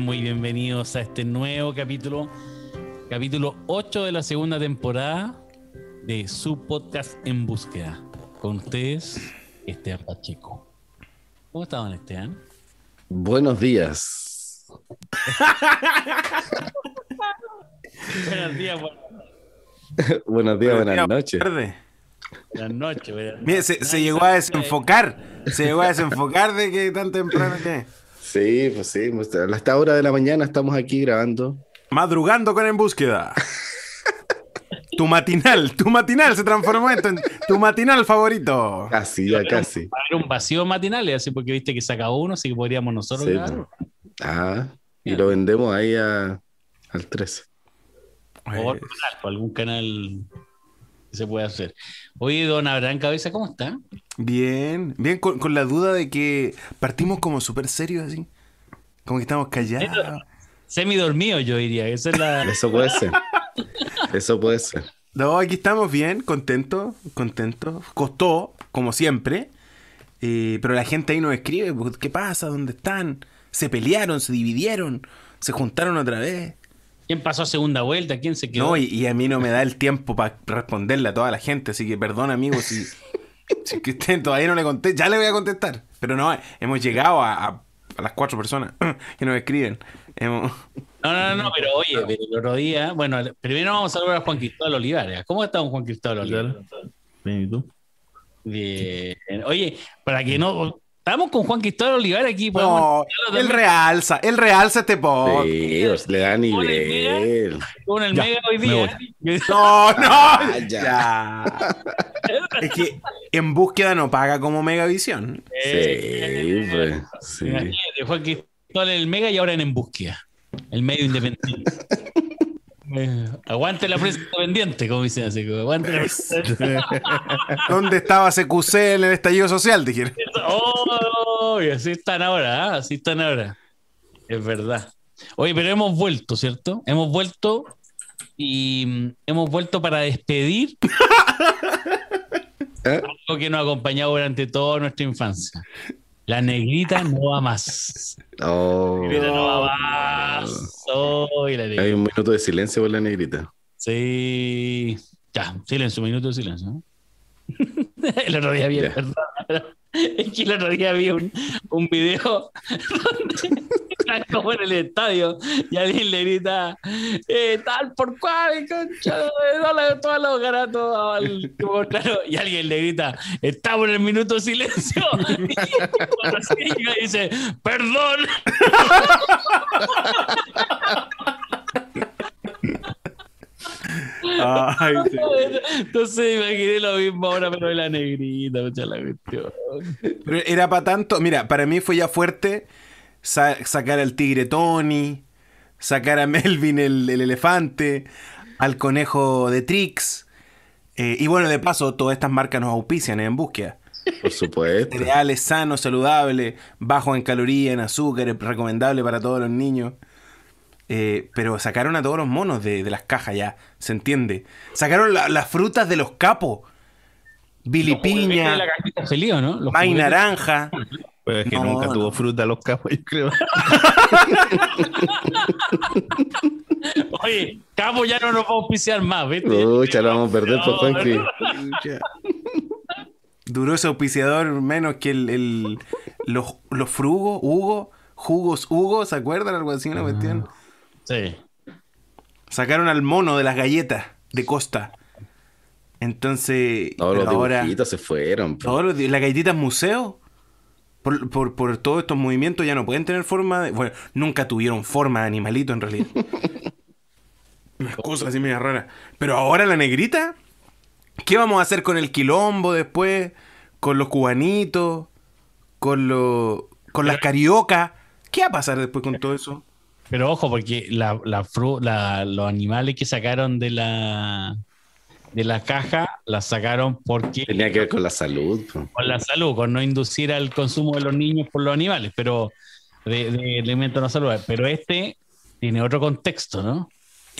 muy bienvenidos a este nuevo capítulo, capítulo 8 de la segunda temporada de su podcast En Búsqueda. Con ustedes, Esteban Pacheco. ¿Cómo estaban, Esteban? Buenos días. Buenos días, buenas Buenos días, buenas noches. Tarde. buenas noches. buenas Mira, se, se llegó a desenfocar. Se llegó a desenfocar de que tan temprano que. Sí, pues sí, pues, a esta hora de la mañana estamos aquí grabando. Madrugando con En Búsqueda. Tu matinal, tu matinal se transformó esto en tu matinal favorito. Casi, ya casi. Va a haber un vacío matinal, así porque viste que se acabó uno, así que podríamos nosotros Sí, grabar. Ah, y lo vendemos ahí a- al 13. O algún canal se puede hacer. Oye, don Abraham Cabeza, ¿cómo está? Bien, bien, con, con la duda de que partimos como súper serios así. Como que estamos callados. Semi dormido, yo diría. Esa es la. Eso puede ser. Eso puede ser. No, aquí estamos bien, contentos, contentos. Costó, como siempre. eh, pero la gente ahí nos escribe, pues, ¿qué pasa? ¿Dónde están? Se pelearon, se dividieron, se juntaron otra vez. ¿Quién pasó a segunda vuelta? ¿Quién se quedó? No, y, y a mí no me da el tiempo para responderle a toda la gente, así que perdón, amigos, si, si que usted todavía no le contesté, ya le voy a contestar. Pero no, hemos llegado a, a- a las cuatro personas que nos escriben. Hemos- No, no, no, pero oye, pero el otro día, bueno, primero vamos a saludar a Juan Cristóbal Olivares. ¿Cómo está don Juan Cristóbal Olivares? Bien, ¿y tú? Bien. Oye, para que no. Estamos con Juan Cristóbal Olivares aquí. No, él realza, él realza este podcast. Sí, pues, le da nivel. con el Ya, Mega hoy día. No, no. Ah, ya. ya. Es que en búsqueda no paga como Megavisión. Sí, pues. Sí. Imagínate, Juan Cristóbal en el Mega y ahora en En Búsqueda. El medio independiente. Eh, aguante la prensa independiente, como dicen así. como, Aguante la prensa ¿Dónde estaba CQC en el estallido social? Dijeron. Oh, y así están ahora, ¿ah? así están ahora. Es verdad. Oye, pero hemos vuelto, ¿cierto? Hemos vuelto y mm, hemos vuelto para despedir ¿Eh? algo que nos ha acompañado durante toda nuestra infancia. La negrita no va más. Oh, La negrita no va más. Oh, la negrita. hay un minuto de silencio por la negrita. Sí. Ya, silencio, un minuto de silencio. ¿no? el otro día vi, Ya. perdón, es que el otro día vi un, un video donde están como en el estadio y alguien le grita eh, tal por cual, concha, todos los garatos al contrario", y alguien le grita estamos en el minuto de silencio y dice perdón Ay, sí. Entonces imaginé lo mismo ahora, pero de la negrita, mucha la cuestión. Pero era para tanto. Mira, para mí fue ya fuerte sa- sacar al tigre Tony, sacar a Melvin el, el elefante, al conejo de Trix. eh, y bueno, de paso, todas estas marcas nos auspician ¿eh? en búsqueda. Por supuesto. Cereales sanos, saludables, bajos en calorías, en azúcar, recomendable para todos los niños. Eh, pero sacaron a todos los monos de, de las cajas ya, se entiende. Sacaron la- las frutas de los capos. Billy Piña, La cajita feliz, ¿o ¿no? Los May juguetes- Naranja. Pero es que No, nunca no. tuvo fruta los capos, yo creo. Oye, Capo ya no nos va a auspiciar más, ¿viste? Uy, ya lo vamos a perder por Juanqui. Duró ese auspiciador menos que el, el- los, los frugos, Hugo, jugos Hugo, ¿se acuerdan? Algo así, una cuestión. Sí. Sacaron al mono de las galletas de Costa. Entonces, Todos los pero ahora, dibujitos se fueron. pues. todos los las galletitas museo, por, por, por todos estos movimientos ya no pueden tener forma de. Bueno, nunca tuvieron forma de animalito en realidad. Unas cosas así medio raras. Pero ahora la negrita, ¿qué vamos a hacer con el quilombo después? Con los cubanitos, con los. con las cariocas. ¿Qué va a pasar después con todo eso? Pero ojo, porque la, la fru- la- los animales que sacaron de la de la caja las sacaron porque Tenía que ver con la salud. con la salud, con no inducir al consumo de los niños por los animales, pero de, de alimentos no saludables. Pero este tiene otro contexto, ¿no?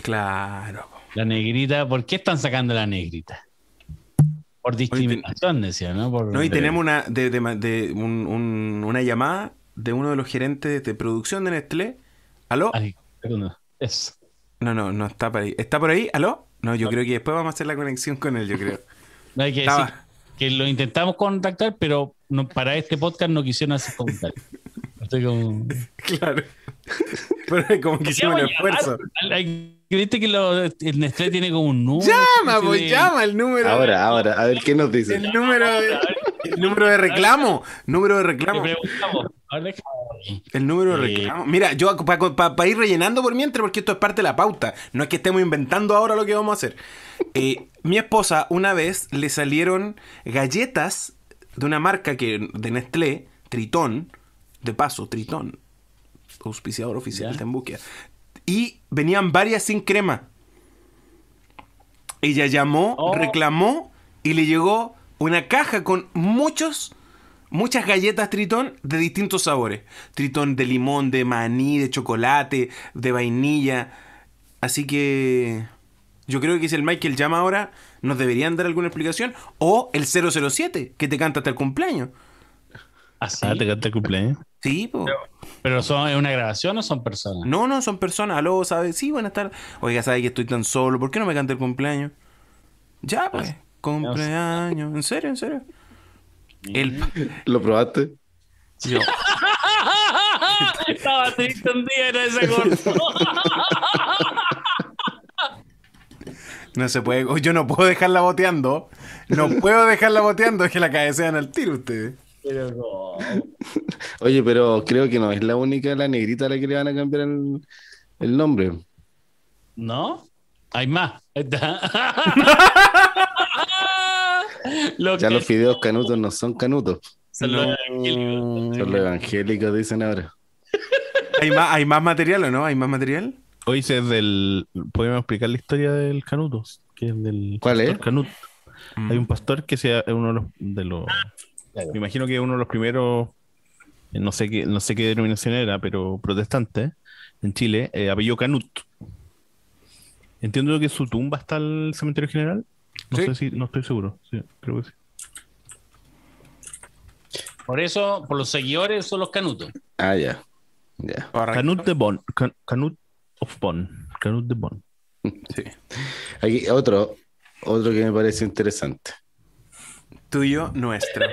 Claro. La negrita, ¿por qué están sacando la negrita? Por discriminación, decía, ¿no? Por- No, y tenemos una, de, de- de- un- un- una llamada de uno de los gerentes de producción de Nestlé. ¿Aló? Ay, perdón. Eso. No, no, no está por ahí. ¿Está por ahí? ¿Aló? No, yo creo que después vamos a hacer la conexión con él, yo creo. No hay que Estaba- decir que lo intentamos contactar, pero no, para este podcast no quisieron hacer comentarios. Estoy como... Claro. Pero como que hicimos un esfuerzo. ¿Viste que lo- el Nestlé tiene como un número? Llama, pues de- llama el número. Ahora, ahora, a ver qué nos dice. El número de, el número de reclamo. Número de Le reclamo. preguntamos. El número de Eh. reclamo. Mira, yo para ir rellenando por mientras, porque esto es parte de la pauta. No es que estemos inventando ahora lo que vamos a hacer. Eh, mi esposa una vez le salieron galletas de una marca que de Nestlé, Tritón, de paso, Tritón, auspiciador oficial de búsqueda. Y venían varias sin crema. Ella llamó, Oh. reclamó y le llegó una caja con muchos, muchas galletas Tritón de distintos sabores. Tritón de limón, de maní, de chocolate, de vainilla. Así que yo creo que si el Michael llama ahora, nos deberían dar alguna explicación. O el 007, que te canta hasta el cumpleaños. Así. Ah, te canta el cumpleaños. Sí, po. ¿Pero son, es una grabación o son personas? No, no, son personas. Aló, ¿sabes? Sí, buenas tardes. Oiga, ¿sabe que estoy tan solo? ¿Por qué no me canta el cumpleaños? Ya, pues. Cumpleaños. ¿En serio? ¿En serio? El... ¿Lo probaste? Yo- Estaba triste un día en ese corto. No se puede. oh, Yo no puedo dejarla boteando. No puedo dejarla boteando. Es que la cabecean al tiro ustedes. Pero no. Oye, pero creo que no es la única, la negrita a la que le van a cambiar el, el nombre. ¿No? Hay más. Lo Ya que los fideos canutos no son canutos, son los evangélicos. son los evangélicos, dicen ahora. ¿Hay más, ¿Hay más material o no? ¿Hay más material? Hoy es del. ¿Podemos explicar la historia del Canuto? Que es del ¿Cuál pastor es? Canut. Mm. Hay un pastor que sea uno de los. De los Claro. Me imagino que uno de los primeros. eh, No sé qué, no sé qué denominación era, pero protestante en Chile, eh, apellido Canut. Entiendo que su tumba está al cementerio general. No Sí. sé si, no estoy seguro. Sí, creo que sí. Por eso, por los seguidores son los canutos. Ah, ya. Canut de Bon. Can- Canut of Bon. Canut de Bon. Sí. Aquí otro, otro que me parece interesante. Tuyo, nuestro.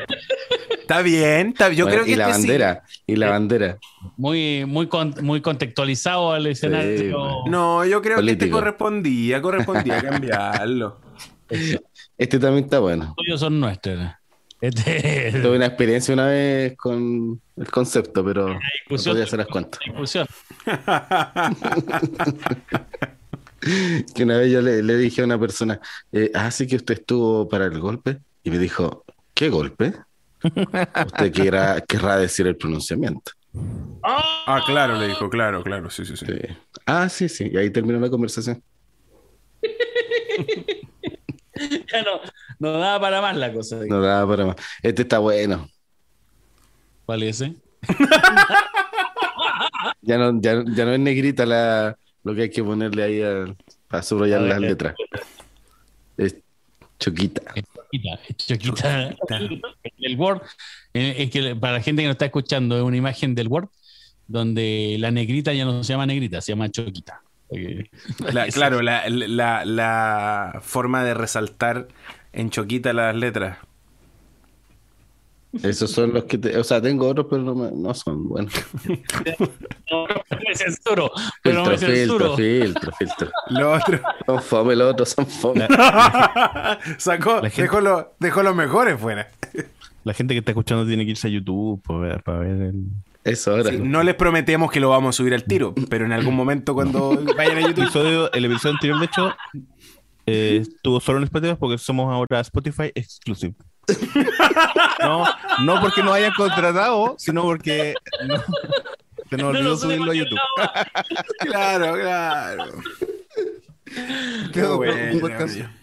Está bien. Está, yo Bueno, creo que y la este sí. bandera, y la bandera. Muy, muy, con- muy contextualizado al escenario. No, yo creo que este Político. correspondía, correspondía cambiarlo. Este también está bueno. Los tuyos son nuestros. Este, Tuve una experiencia una vez con el concepto, pero no podía hacer las cuentas. discusión. Que una vez yo le, le dije a una persona, eh, ah, sí que usted estuvo para el golpe. Y me dijo, ¿qué golpe? Usted querrá, querrá decir el pronunciamiento. Ah, claro, le dijo, claro, claro, sí, sí, sí. Sí. Ah, sí, sí. Y ahí terminó la conversación. Ya no, no daba para más la cosa. No daba para más. Este está bueno. ¿Cuál es ese? Ya no, ya, ya no es negrita la, lo que hay que ponerle ahí a, para subrayar A ver, las letras. Es choquita. Es Choquita, es Choquita. El Word, eh, es que para la gente que no está escuchando, es una imagen del Word donde la negrita ya no se llama negrita, se llama Choquita. La- claro, la, la, la forma de resaltar en choquita las letras. Esos son los que te, o sea, tengo otros, pero no, me- no son buenos. No, me censuro, pero Filtro, me censuro. filtro, filtro, filtro. Lo otro. Son fome, los otros son fome. Sacó, gente- dejó, lo- dejó los mejores fuera. La gente que está escuchando tiene que irse a YouTube para ver, para ver el. Eso ahora. Sí, no les prometemos que lo vamos a subir al tiro, pero en algún momento cuando vayan a YouTube. episodio, el episodio anterior, de hecho, eh, estuvo solo en Spotify porque somos ahora Spotify Exclusive. No, no porque nos hayan contratado, sino porque no, se nos No olvidó lo subirlo a YouTube. Claro, claro. Qué bueno,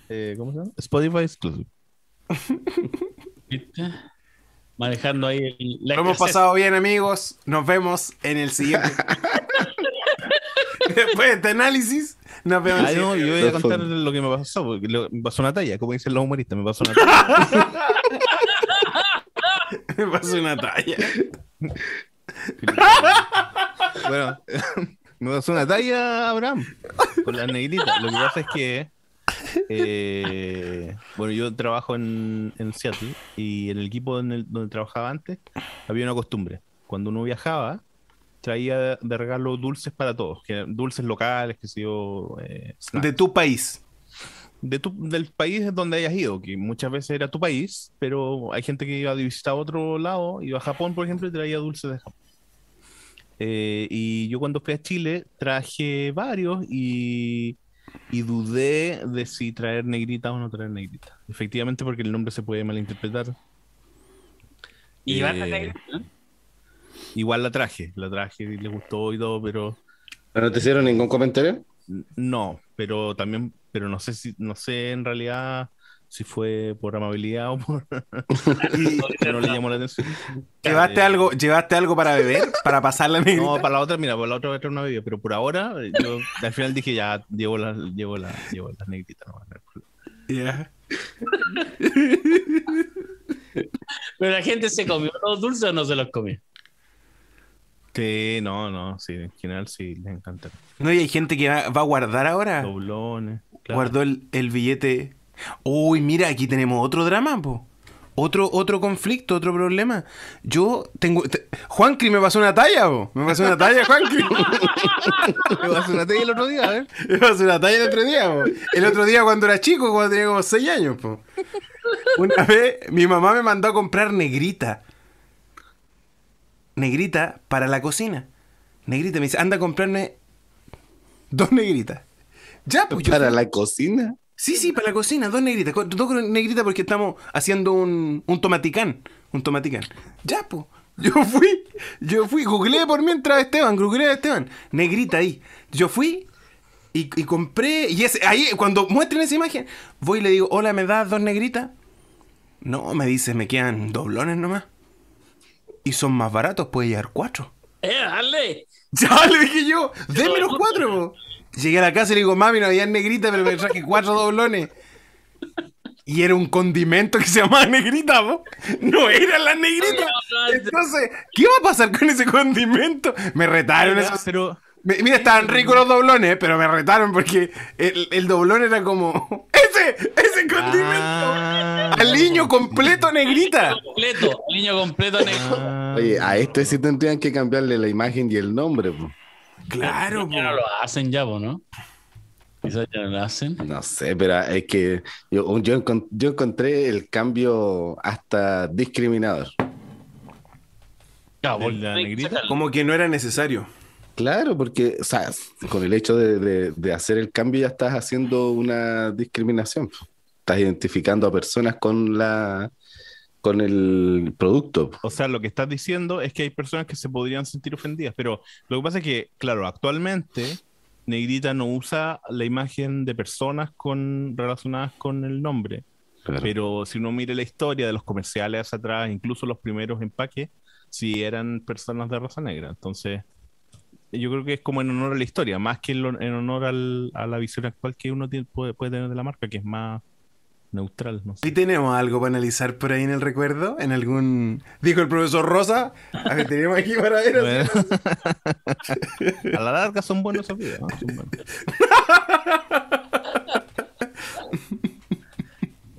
eh, ¿Cómo se llama? Spotify Exclusive. Manejando ahí el, la Lo hemos pasado bien, amigos. Nos vemos en el siguiente. Después de este análisis, nos vemos en Ah, el no, siguiente. yo voy a contar lo que me pasó, porque lo- me pasó una talla, como dicen los humoristas, me pasó una talla. Me pasó una talla. bueno, me pasó una talla, Abraham, con las negritas. Lo que pasa es que, eh, bueno, yo trabajo en, en Seattle y en el equipo en el- donde trabajaba antes había una costumbre. Cuando uno viajaba, traía de regalo dulces para todos, que dulces locales, que sé yo, eh. De tu país. de tu- del país donde hayas ido, que muchas veces era tu país, pero hay gente que iba a visitar otro lado, iba a Japón, por ejemplo, y traía dulces de Japón. Eh, y yo cuando fui a Chile traje varios y, y dudé de si traer negrita o no traer negrita. Efectivamente, porque el nombre se puede malinterpretar. Y van a Eh, negrita. Igual la traje, la traje y le gustó y todo, pero ¿No te hicieron ningún comentario? No, pero también, pero no sé si, no sé en realidad si fue por amabilidad o por que no le llamó la atención. ¿Llevaste Eh, algo, ¿Llevaste algo para beber? ¿Para pasar la negrita? No, para la otra, mira, para la otra voy a traer una bebida, pero por ahora yo al final dije ya llevo la, llevo la, llevo las negritas. no, no, Ya. Pero la gente se comió los dulces o no se los comió. Sí, no, no, sí, en general sí, les encanta. No, y hay gente que va, va a guardar ahora. Doblones. claro. Guardó el, el billete. Uy, mira, aquí tenemos otro drama, po. Otro, otro conflicto, otro problema. Yo tengo. te- Juancri me pasó una talla, po. Me pasó una talla, Juancri. Me pasó una tele el otro día, a ver. me pasó una talla el otro día, po. El otro día cuando era chico, cuando tenía como 6 años, po. Una vez mi mamá me mandó a comprar negrita. Negrita para la cocina. Negrita, me dice, anda a comprarme dos negritas. Ya, pues yo Para la cocina. Sí, sí, para la cocina, dos negritas. Dos negritas porque estamos haciendo un, un tomaticán. Un tomaticán. Ya, pues. Yo fui, yo fui, googleé por mientras Esteban, googleé a Esteban. Negrita ahí. Yo fui y, y compré. Y ese, ahí, cuando muestren esa imagen, voy y le digo, hola, ¿me das dos negritas? No, me dice, me quedan doblones nomás. Y son más baratos, puede llevar cuatro. ¡Eh, dale! Ya le dije yo, denme los cuatro, po. Llegué a la casa y le digo, mami, no había negrita, pero me traje cuatro doblones. Y era un condimento que se llamaba negrita, po. No eran las negritas. Entonces, ¿qué va a pasar con ese condimento? Me retaron esos. Pero, Me- Mira, estaban ricos los doblones, pero me retaron porque el, el doblón era como. ¡Ese! ¡Ese condimento! Ah. Al niño completo negrita. Completo, el niño completo negro. Ah. Oye, a este sí tendrían que cambiarle la imagen y el nombre. po. Claro, Ya no lo hacen ya, ¿no? Quizás ya no lo hacen. No sé, pero es que yo, yo, encon- yo encontré el cambio hasta discriminador. Claro, ¿De porque la negrita? Como que no era necesario. Claro, porque o sea, con el hecho de, de- de hacer el cambio ya estás haciendo una discriminación. Estás identificando a personas con la con el producto. O sea, lo que estás diciendo es que hay personas que se podrían sentir ofendidas, pero lo que pasa es que, claro, actualmente Negrita no usa la imagen de personas con, relacionadas con el nombre, Claro. pero si uno mira la historia de los comerciales hacia atrás, incluso los primeros empaques, sí eran personas de raza negra. Entonces, yo creo que es como en honor a la historia, más que en, lo- en honor al- a la visión actual que uno tiene- puede, puede tener de la marca, que es más neutral, no sé. ¿Y tenemos algo para analizar por ahí en el recuerdo? ¿En algún...? Dijo el profesor Rosa. A ver, tenemos aquí para ver. Bueno. a la larga son buenos esos videos. ¿no? Son buenos.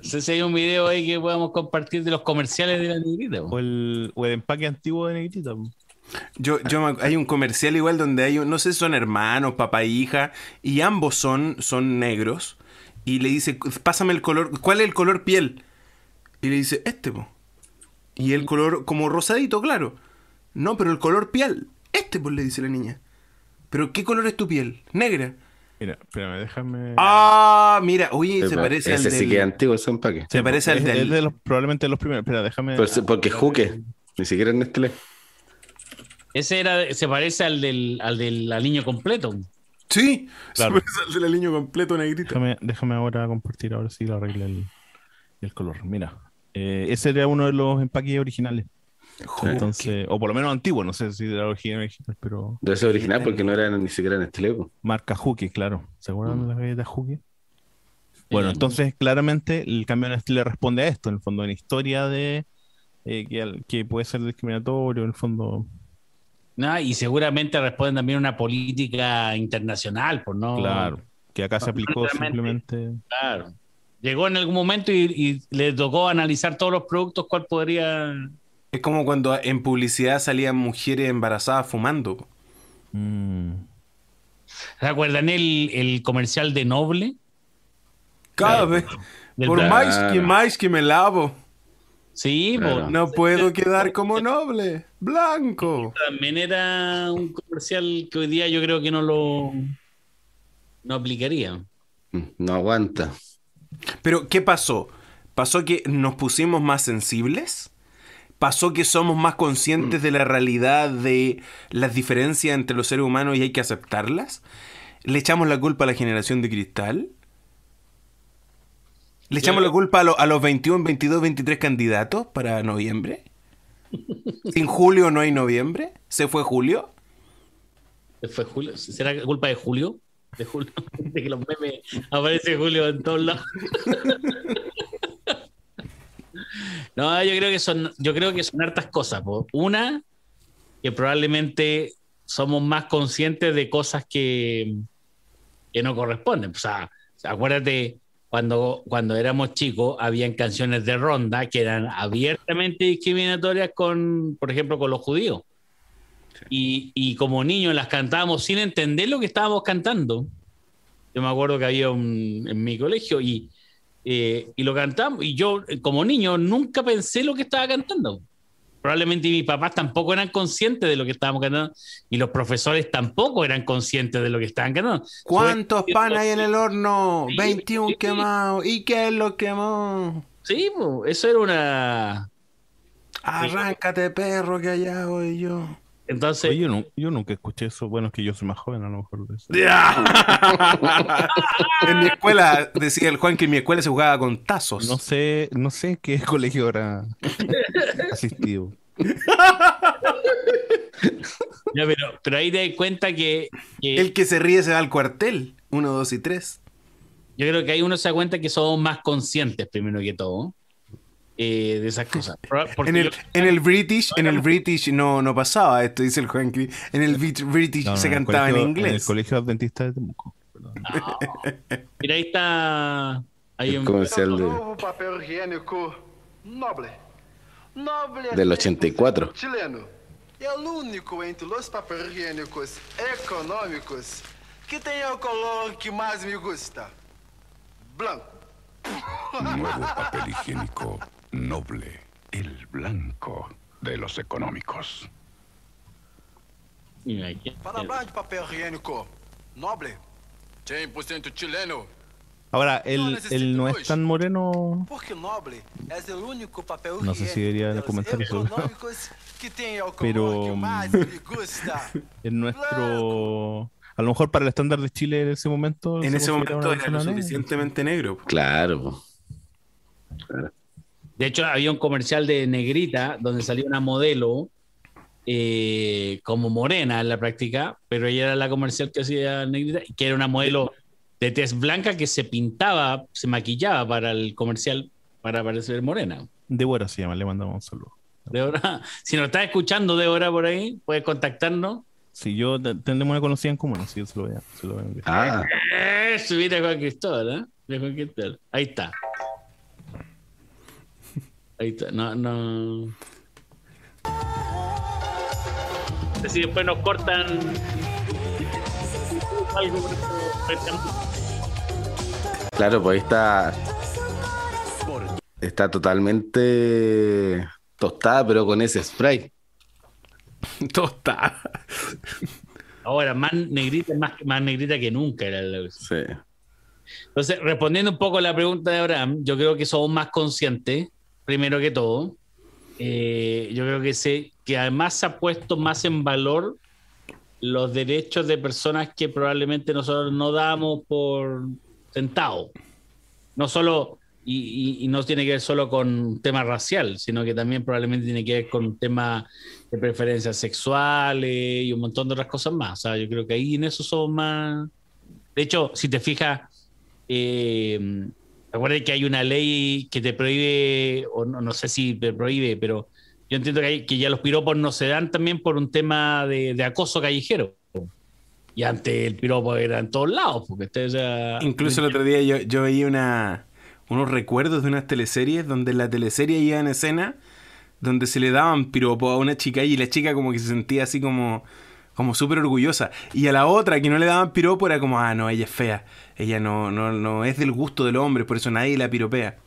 No sé si hay un video ahí que podamos compartir de los comerciales de la negrita. O el, o el empaque antiguo de Negrita. Yo, yo hay un comercial igual donde hay, un- no sé si son hermanos, papá e hija, y ambos son, son negros. Y le dice, pásame el color, ¿cuál es el color piel? Y le dice, este, po. Y el color como rosadito, claro. No, pero el color piel, este, pues le dice la niña. ¿Pero qué color es tu piel? Negra. Mira, espérame, déjame. Ah, mira, oye, se Pero parece al ese sí del- que es antiguo ese empaque. Se parece al es, del... es de los, probablemente de los primeros. Espera, déjame. Pero sí, porque Juque, ni siquiera en Nestlé. Ese era, se parece al del, al del al niño completo. Sí, Claro. se parece al del niño completo negrito. Déjame, déjame ahora compartir, ahora sí lo arreglé el, el color. Mira, eh, ese era uno de los empaques originales. Entonces, o por lo menos antiguo, no sé si era original, original, pero Debe ser original porque no era ni siquiera Nestlé. po. marca Juki, claro. ¿Se acuerdan de las galletas Juki? Bueno, Eh, entonces claramente el cambio en le responde a esto, en el fondo, en historia de eh, que puede ser discriminatorio, en el fondo. No, y seguramente responden también a una política internacional, pues no. Claro, que acá se aplicó simplemente. Claro. Llegó en algún momento y, y le tocó analizar todos los productos, cuál podría. Es como cuando en publicidad salían mujeres embarazadas fumando. Mm. ¿Recuerdan el, el comercial de Noble? Cada vez. Por más que más que me lavo, Sí, Claro. no puedo quedar como noble, blanco. también era un comercial que hoy día yo creo que no lo no aplicaría. No aguanta. Pero, ¿qué pasó? ¿Pasó que nos pusimos más sensibles? ¿Pasó que somos más conscientes de la realidad de las diferencias entre los seres humanos y hay que aceptarlas? ¿Le echamos la culpa a la generación de cristal? ¿Le echamos la culpa a, lo- a los 21, 22, 23 candidatos para noviembre? ¿Sin julio no hay noviembre? ¿Se fue julio? ¿Fue Julio? ¿Será culpa de Julio? De Julio, de que los memes aparece Julio en todos lados. No, yo creo que son, yo creo que son hartas cosas. po. Una, que probablemente somos más conscientes de cosas que, que no corresponden. O sea, acuérdate, cuando, cuando éramos chicos, habían canciones de ronda que eran abiertamente discriminatorias con, por ejemplo, con los judíos. Y, y como niños las cantábamos sin entender lo que estábamos cantando. Yo me acuerdo que había un, en mi colegio y, eh, y lo cantamos. Y yo, eh, como niño, nunca pensé lo que estaba cantando. Probablemente mis papás tampoco eran conscientes de lo que estábamos cantando y los profesores tampoco eran conscientes de lo que estaban cantando. ¿Cuántos pan hay en el horno? Sí, 21 sí. quemados. ¿Y qué es lo quemó? Sí, po, eso era una. Arráncate, perro, que allá voy yo. Entonces, Oye, yo, nu- yo nunca escuché eso. Bueno, es que yo soy más joven, a lo mejor. de eso. en mi escuela, decía el Juan que en mi escuela se jugaba con tazos. No sé, no sé qué colegio habrá asistido. ya, pero, pero ahí te das cuenta que, que El que se ríe se va al cuartel. Uno, dos y tres. yo creo que ahí uno se da cuenta que somos más conscientes, primero que todo, eh, de esas cosas. En el, yo- en el British, en el British no, no pasaba esto, dice el Juan. En el Brit- British No, no, se en el cantaba en colegio- En el inglés. colegio adventista de Temuco. No. Mira, ahí está. El un- comercial de, papel higiênico Noble. Noble del 100% 84. chileno. E o único entre os papéis higiênicos econômicos que tem o color que mais me gusta. Blanco. Nuevo papel higiénico noble, el blanco de los económicos. Para hablar de papel Noble, 100% chileno. Ahora, él, él no es tan moreno. No sé si debería comentar eso. Pero. En nuestro. A lo mejor para el estándar de Chile en ese momento. En se ese momento era lo suficientemente negro. Claro. po. De hecho, había un comercial de Negrita donde salía una modelo eh, como morena en la práctica, pero ella era la comercial que hacía Negrita, que era una modelo de tez blanca que se pintaba, se maquillaba para el comercial para parecer morena. Débora se llama, le mandamos un saludo. Débora, si nos estás escuchando, Débora, por ahí, puedes contactarnos. Si yo te- tenemos una conocida en común, así yo se lo voy a, se lo voy a enviar. Ah, Eso, mira Juan Cristóbal, ¿eh? Mira Juan Cristóbal. Ahí está. Ahí está. No, no. Si después nos cortan algo por eso. claro, pues ahí está. Está totalmente tostada, pero con ese spray. Tostada. Ahora, más negrita, más, más negrita que nunca era la Sí. Entonces, respondiendo un poco a la pregunta de Abraham, yo creo que somos más conscientes, primero que todo. Eh, yo creo que, se, que además se ha puesto más en valor los derechos de personas que probablemente nosotros no damos por sentado. No solo, y, no tiene que ver solo con tema racial, sino que también probablemente tiene que ver con un tema de preferencias sexuales y un montón de otras cosas más. O sea, yo creo que ahí en eso somos más... De hecho, si te fijas, eh, recuerda que hay una ley que te prohíbe, o no, no sé si te prohíbe, pero yo entiendo que, hay- que ya los piropos no se dan también por un tema de, de acoso callejero. Y antes el piropo era en todos lados, porque este, sea, Incluso el otro día yo, yo veía una, unos recuerdos de unas teleseries donde la teleserie iba en escena donde se le daban piropo a una chica y la chica como que se sentía así como como súper orgullosa y a la otra que no le daban piropo era como ah no ella es fea ella no no no es del gusto del hombre por eso nadie la piropea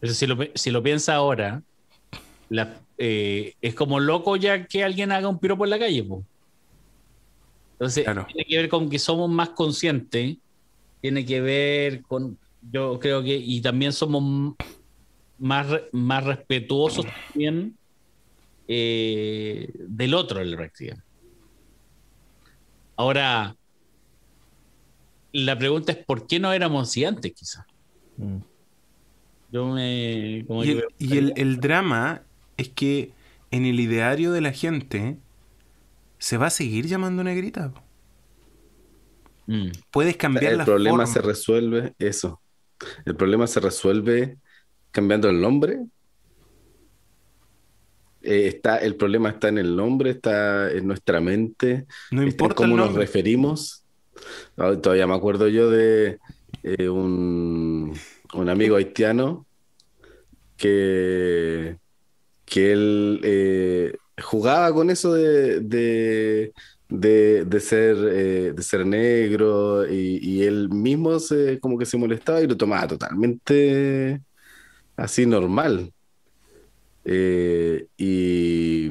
Pero si lo, si lo piensa ahora, la- eh, es como loco ya que alguien haga un piropo en la calle. po. Entonces, Claro. tiene que ver con que somos más conscientes, tiene que ver con, yo creo que, y también somos más, más respetuosos también eh, del otro, el prácticamente. Ahora, la pregunta es, ¿por qué no éramos así antes, quizás? Mm. Yo me... como y, el, me y el- el drama es que en el ideario de la gente se va a seguir llamando negrita. Mm. puedes cambiar El la problema forma. se resuelve, eso. El problema se resuelve cambiando el nombre. Eh, está, el problema está en el nombre, está en nuestra mente, no está en cómo nos referimos. Todavía me acuerdo yo de eh, un, un amigo haitiano que, que él eh, jugaba con eso de, de, de- de ser, de ser negro y, y él mismo se, como que se molestaba y lo tomaba totalmente así normal. Eh, y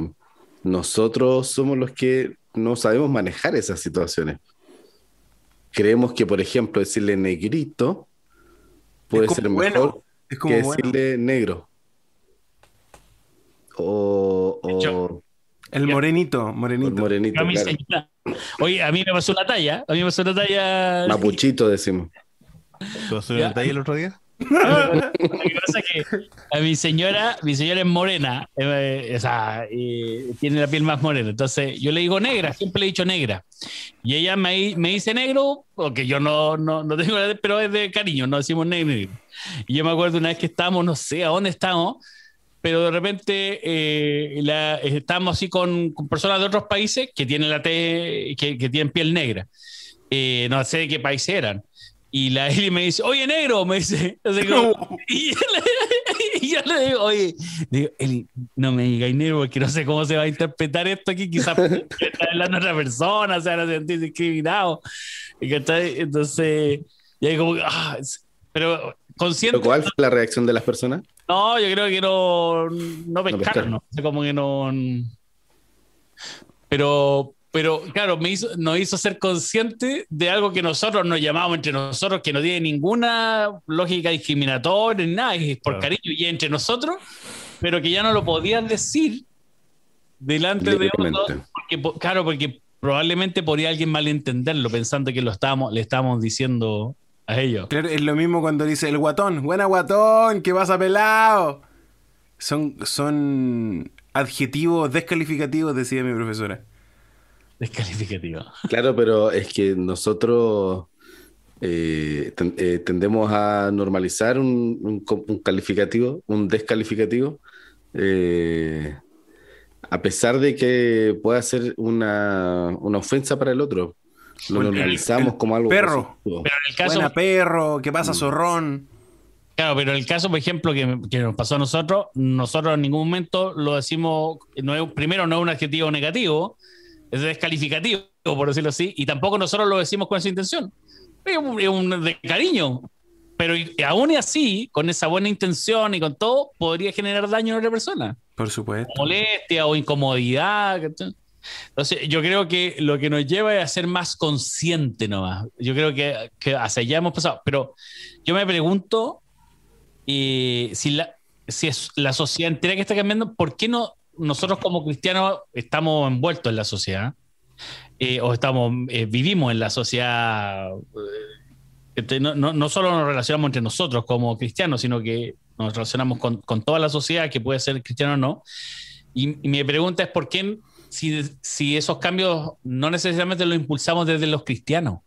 nosotros somos los que no sabemos manejar esas situaciones. Creemos que, por ejemplo, decirle negrito puede Es como ser bueno, mejor es como que bueno. decirle negro. O, el morenito morenito el morenito, claro. Oye, a mí me pasó una talla. A mí me pasó una talla. Mapuchito decimos. ¿Te pasó el Ya. detalle el otro día? Lo que pasa es que a mi señora, mi señora es morena, eh, o sea, tiene la piel más morena. Entonces yo le digo negra, siempre le he dicho negra. Y ella me, me dice negro, porque yo no, no, no tengo, pero es de cariño, no decimos negro. Y yo me acuerdo una vez que estábamos, no sé a dónde estábamos, pero de repente eh, la, estábamos así con, con personas de otros países que tienen la te- que, que tienen piel negra. Eh, no sé de qué país eran. Y la Eli me dice, oye, negro, me dice. Así como- y, yo le, y yo le digo, oye, digo, Eli, no me digáis negro porque no sé cómo se va a interpretar esto aquí. Quizás está hablando otra persona, se van a sentir discriminados. Entonces, y ahí como, ah, pero consciente. ¿Pero ¿Cuál fue la reacción de las personas? No, yo creo que no, no pescaron, pescaron. ¿no? O sea, como que no. Pero, pero claro, me hizo, nos hizo ser consciente de algo que nosotros nos llamamos entre nosotros, que no tiene ninguna lógica discriminatoria ni nada, es por Claro. cariño y entre nosotros, pero que ya no lo podían decir delante de otros, porque, po- claro, porque probablemente podría alguien malentenderlo pensando que lo estábamos, le estábamos diciendo a ellos. Claro, es lo mismo cuando dice el guatón, buena guatón, que vas a pelado. Son, son adjetivos descalificativos, decía mi profesora. Descalificativo. Claro, pero es que nosotros eh, ten- eh, tendemos a normalizar un, un co- un calificativo, un descalificativo, eh, a pesar de que pueda ser una, una ofensa para el otro. Lo Bueno, normalizamos el como algo perro. positivo. Pero en el caso, Buena perro, que pasa zorrón. Claro, pero el caso, por ejemplo, que, que nos pasó a nosotros, nosotros en ningún momento lo decimos, no es, primero no es un adjetivo negativo, es descalificativo, por decirlo así, y tampoco nosotros lo decimos con esa intención. Es un, es un de cariño. Pero y- aún así, con esa buena intención y con todo, podría generar daño a otra persona. Por supuesto. Molestia o incomodidad. Entonces, yo creo que lo que nos lleva es a ser más consciente nomás. Yo creo que, que hacia allá hemos pasado. Pero yo me pregunto eh, si, la, si es la sociedad entera que está cambiando, ¿por qué no nosotros como cristianos estamos envueltos en la sociedad? Eh, o estamos, eh, vivimos en la sociedad. eh, este, no, solo nos relacionamos entre nosotros como cristianos, sino que nos relacionamos con, con toda la sociedad, que puede ser cristiano o no. Y, y mi pregunta es por qué, si, si esos cambios no necesariamente los impulsamos desde los cristianos.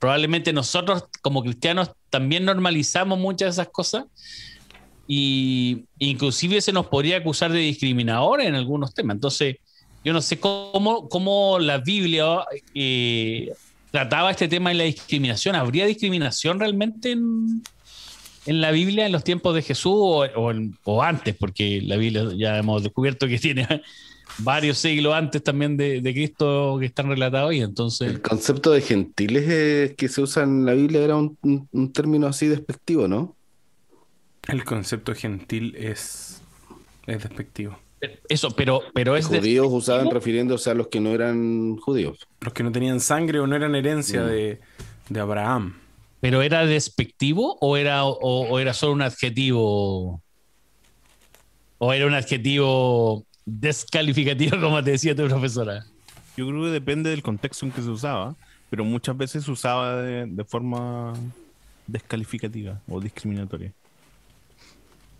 Probablemente nosotros como cristianos también normalizamos muchas de esas cosas y inclusive se nos podría acusar de discriminadores en algunos temas. Entonces, yo no sé cómo, cómo la Biblia eh, trataba este tema de la discriminación. ¿Habría discriminación realmente en, en la Biblia en los tiempos de Jesús o, o antes? Porque la Biblia ya hemos descubierto que tiene varios siglos antes también de, de Cristo que están relatados y entonces... El concepto de gentiles eh, que se usa en la Biblia era un término así despectivo, ¿no? El concepto gentil es, es despectivo. Eso, pero, pero es de- Judíos usaban refiriéndose a los que no eran judíos. Los que no tenían sangre o no eran herencia Mm. de, de Abraham. ¿Pero era despectivo o era, o, o era solo un adjetivo? ¿O era un adjetivo descalificativo, como te decía tu profesora? Yo creo que depende del contexto en que se usaba, pero muchas veces se usaba de, de forma descalificativa o discriminatoria.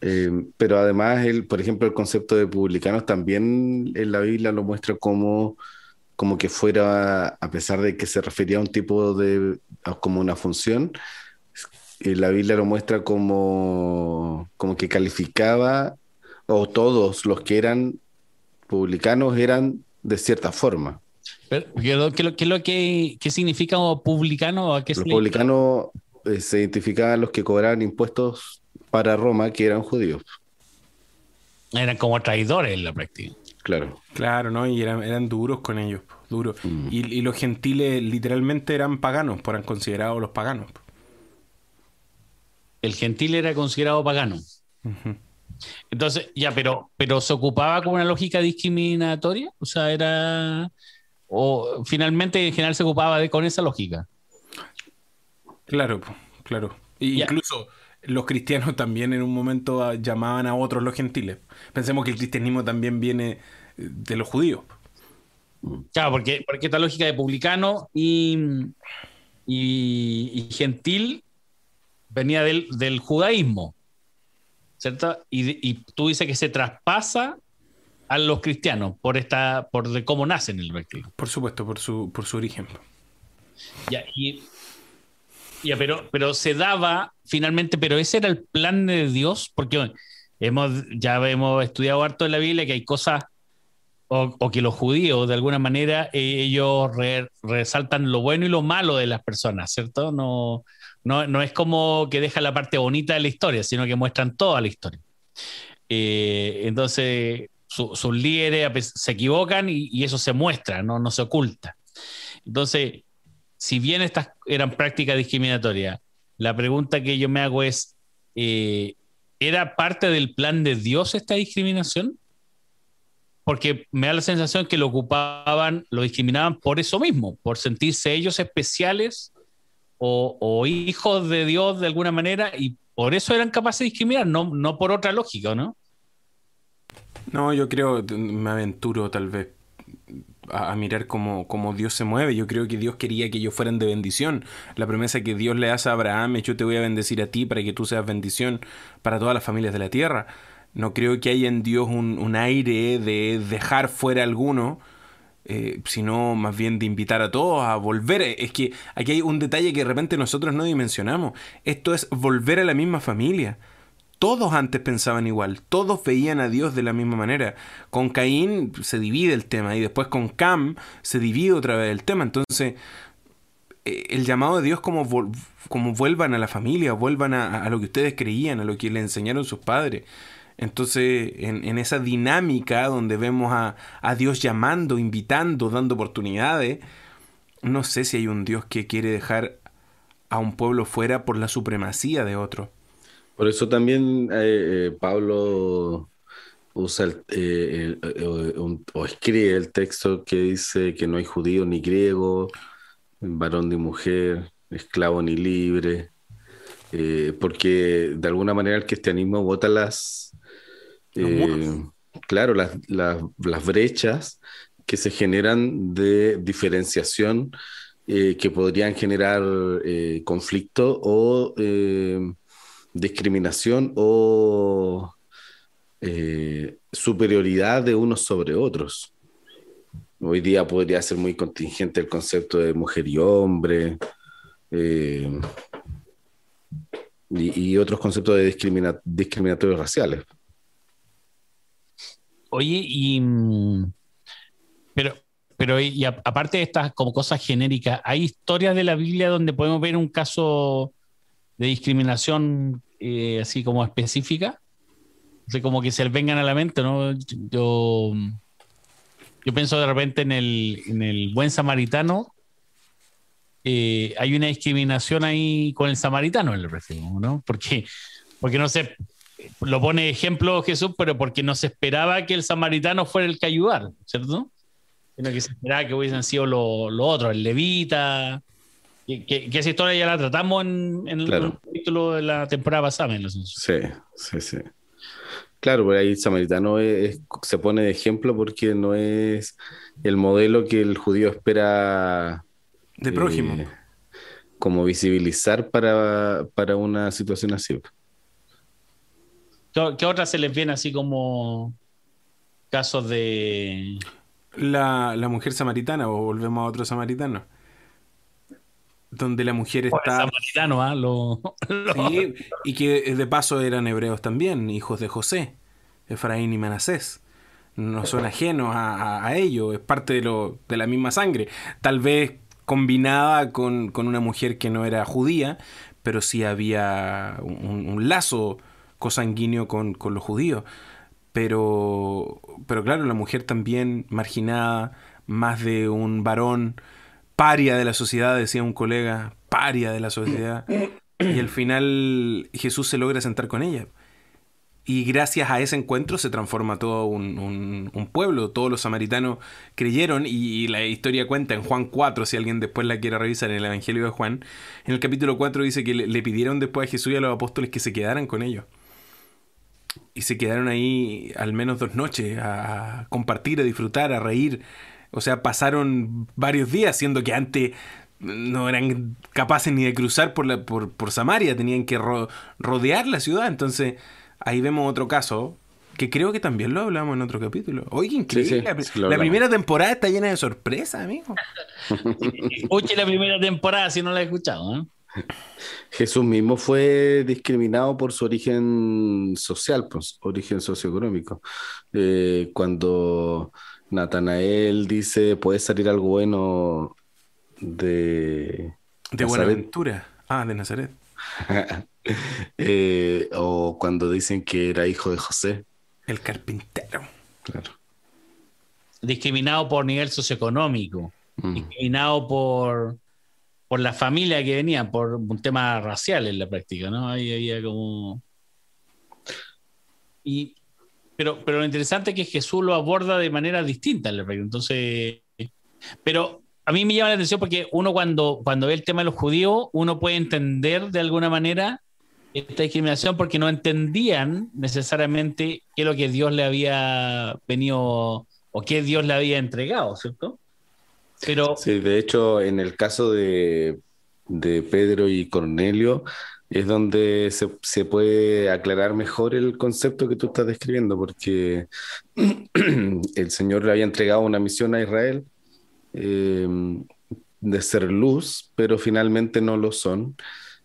Eh, pero además, el, por ejemplo, el concepto de publicanos también en la Biblia lo muestra como, como que fuera, a pesar de que se refería a un tipo de, a- como una función, eh, la Biblia lo muestra como, como que calificaba, o todos los que eran publicanos eran de cierta forma. Pero, ¿Qué qué lo- qué que significa publicano? ¿A qué Los publicanos eh, se identificaban los que cobraban impuestos para Roma, que eran judíos, Eran como traidores en la práctica. claro. Claro, ¿no? Y eran, eran duros con ellos, duros. Mm. Y, y los gentiles literalmente eran paganos, por eran considerados los paganos. El gentil era considerado pagano. Entonces, ya, pero, pero se ocupaba con una lógica discriminatoria. O sea, era. O finalmente en general se ocupaba de, con esa lógica. Claro, claro. Y Ya. Incluso los cristianos también en un momento ah, llamaban a otros los gentiles. Pensemos que el cristianismo también viene eh, de los judíos. Claro, porque, porque esta lógica de publicano y, y, y gentil venía del, del judaísmo, ¿cierto? Y, y tú dices que se traspasa a los cristianos por esta por de cómo nacen el práctico. Por supuesto, por su, por su origen. Ya, y, ya, pero, pero se daba finalmente, pero ese era el plan de Dios, porque hemos, ya hemos estudiado harto en la Biblia que hay cosas, o, o que los judíos de alguna manera eh, ellos re- resaltan lo bueno y lo malo de las personas, ¿cierto? No, no, no es como que deja la parte bonita de la historia, sino que muestran toda la historia. Eh, entonces, su- sus líderes se equivocan y, y eso se muestra, no, no se oculta. Entonces, si bien estas eran prácticas discriminatorias, la pregunta que yo me hago es, eh, ¿era parte del plan de Dios esta discriminación? Porque me da la sensación que lo ocupaban, lo discriminaban por eso mismo, por sentirse ellos especiales o, hijos de Dios de alguna manera, y por eso eran capaces de discriminar, no, no por otra lógica, ¿no? No, yo creo, me aventuro tal vez a, mirar cómo, cómo Dios se mueve. Yo creo que Dios quería que ellos fueran de bendición. La promesa que Dios le hace a Abraham es yo te voy a bendecir a ti para que tú seas bendición para todas las familias de la tierra. No creo que haya en Dios un, un aire de dejar fuera alguno, eh, sino más bien de invitar a todos a volver. Es que aquí hay un detalle que de repente nosotros no dimensionamos. Esto es volver a la misma familia. Todos antes pensaban igual, todos veían a Dios de la misma manera. Con Caín se divide el tema y después con Cam se divide otra vez el tema. Entonces, eh, el llamado de Dios como, como vuelvan a la familia, vuelvan a, a lo que ustedes creían, a lo que le enseñaron sus padres. Entonces, en, en esa dinámica donde vemos a, a Dios llamando, invitando, dando oportunidades, no sé si hay un Dios que quiere dejar a un pueblo fuera por la supremacía de otro. Por eso también eh, eh, Pablo usa el, eh, eh, un- o escribe el texto que dice que no hay judío ni griego, varón ni mujer, esclavo ni libre, porque de alguna manera el cristianismo bota las, claro, las, las, las brechas que se generan de diferenciación eh, que podrían generar eh, conflicto o eh, discriminación o eh, superioridad de unos sobre otros. Hoy día podría ser muy contingente el concepto de mujer y hombre. eh, y, otros conceptos de discrimina- discriminatorios raciales. Oye, y. mm, Pero, pero y aparte de estas como cosas genéricas, ¿hay historias de la Biblia donde podemos ver un caso de discriminación eh, así como específica? O como que se les vengan a la mente, ¿no? Yo, yo pienso de repente en el, en el buen samaritano. eh, hay una discriminación ahí con el samaritano, le refiero, ¿no? Porque, porque no sé, lo pone ejemplo Jesús, pero porque no se esperaba que el samaritano fuera el que ayudara, ¿cierto? Sino que se esperaba que hubiesen sido los lo otros, el levita, que, que- que esa historia ya la tratamos en, en el capítulo de la temporada pasada. en los- Sí, sí, sí. Claro, por ahí el samaritano es- es- se pone de ejemplo porque no es el modelo que el judío espera De prójimo. eh, como visibilizar para, para una situación así. ¿Qué, qué otras se les viene así como casos de... La, la mujer samaritana, o volvemos a otro samaritano. Donde la mujer está. samaritano, ¿ah? Lo- lo- Sí, y que de paso eran hebreos también, hijos de José, Efraín y Manasés. No son ajenos a, a- a ello, es parte de, lo, de la misma sangre. Tal vez combinada con, con una mujer que no era judía, pero sí había un, un lazo cosanguíneo con, con los judíos. Pero, pero claro, la mujer también marginada, más de un varón, paria de la sociedad, decía un colega, paria de la sociedad. Y al final Jesús se logra sentar con ella. Y gracias a ese encuentro se transforma todo un, pueblo. Todos los samaritanos creyeron y, y la historia cuenta en Juan 4, si alguien después la quiere revisar en el Evangelio de Juan. En el capítulo 4 dice que le, le pidieron después a Jesús y a los apóstoles que se quedaran con ellos. Y se quedaron ahí al menos dos noches a compartir, a disfrutar, a reír. O sea, pasaron varios días, siendo que antes no eran capaces ni de cruzar por, la, por, por Samaria, tenían que ro- rodear la ciudad. Entonces, ahí vemos otro caso que creo que también lo hablamos en otro capítulo. Oye, increíble. sí, la, sí primera temporada está llena de sorpresas, amigo. Escuche la primera temporada si no la he escuchado, ¿eh? Jesús mismo fue discriminado por su origen social, pues, origen socioeconómico. Eh, cuando Natanael dice, puede salir algo bueno de De Nazaret?" Buenaventura. Ah, de Nazaret. Eh, o cuando dicen que era hijo de José. El carpintero. Claro. discriminado por nivel socioeconómico, Mm. discriminado por, por la familia que venía, por un tema racial en la práctica, ¿no? Ahí había como... Y, pero, pero lo interesante es que Jesús lo aborda de manera distinta la práctica. Entonces, pero a mí me llama la atención porque uno cuando, cuando ve el tema de los judíos, uno puede entender de alguna manera esta discriminación porque no entendían necesariamente qué es lo que Dios le había venido o qué Dios le había entregado, ¿cierto? Pero Sí, de hecho, en el caso de, de Pedro y Cornelio, es donde se, puede aclarar mejor el concepto que tú estás describiendo, porque el Señor le había entregado una misión a Israel eh, de ser luz, pero finalmente no lo son,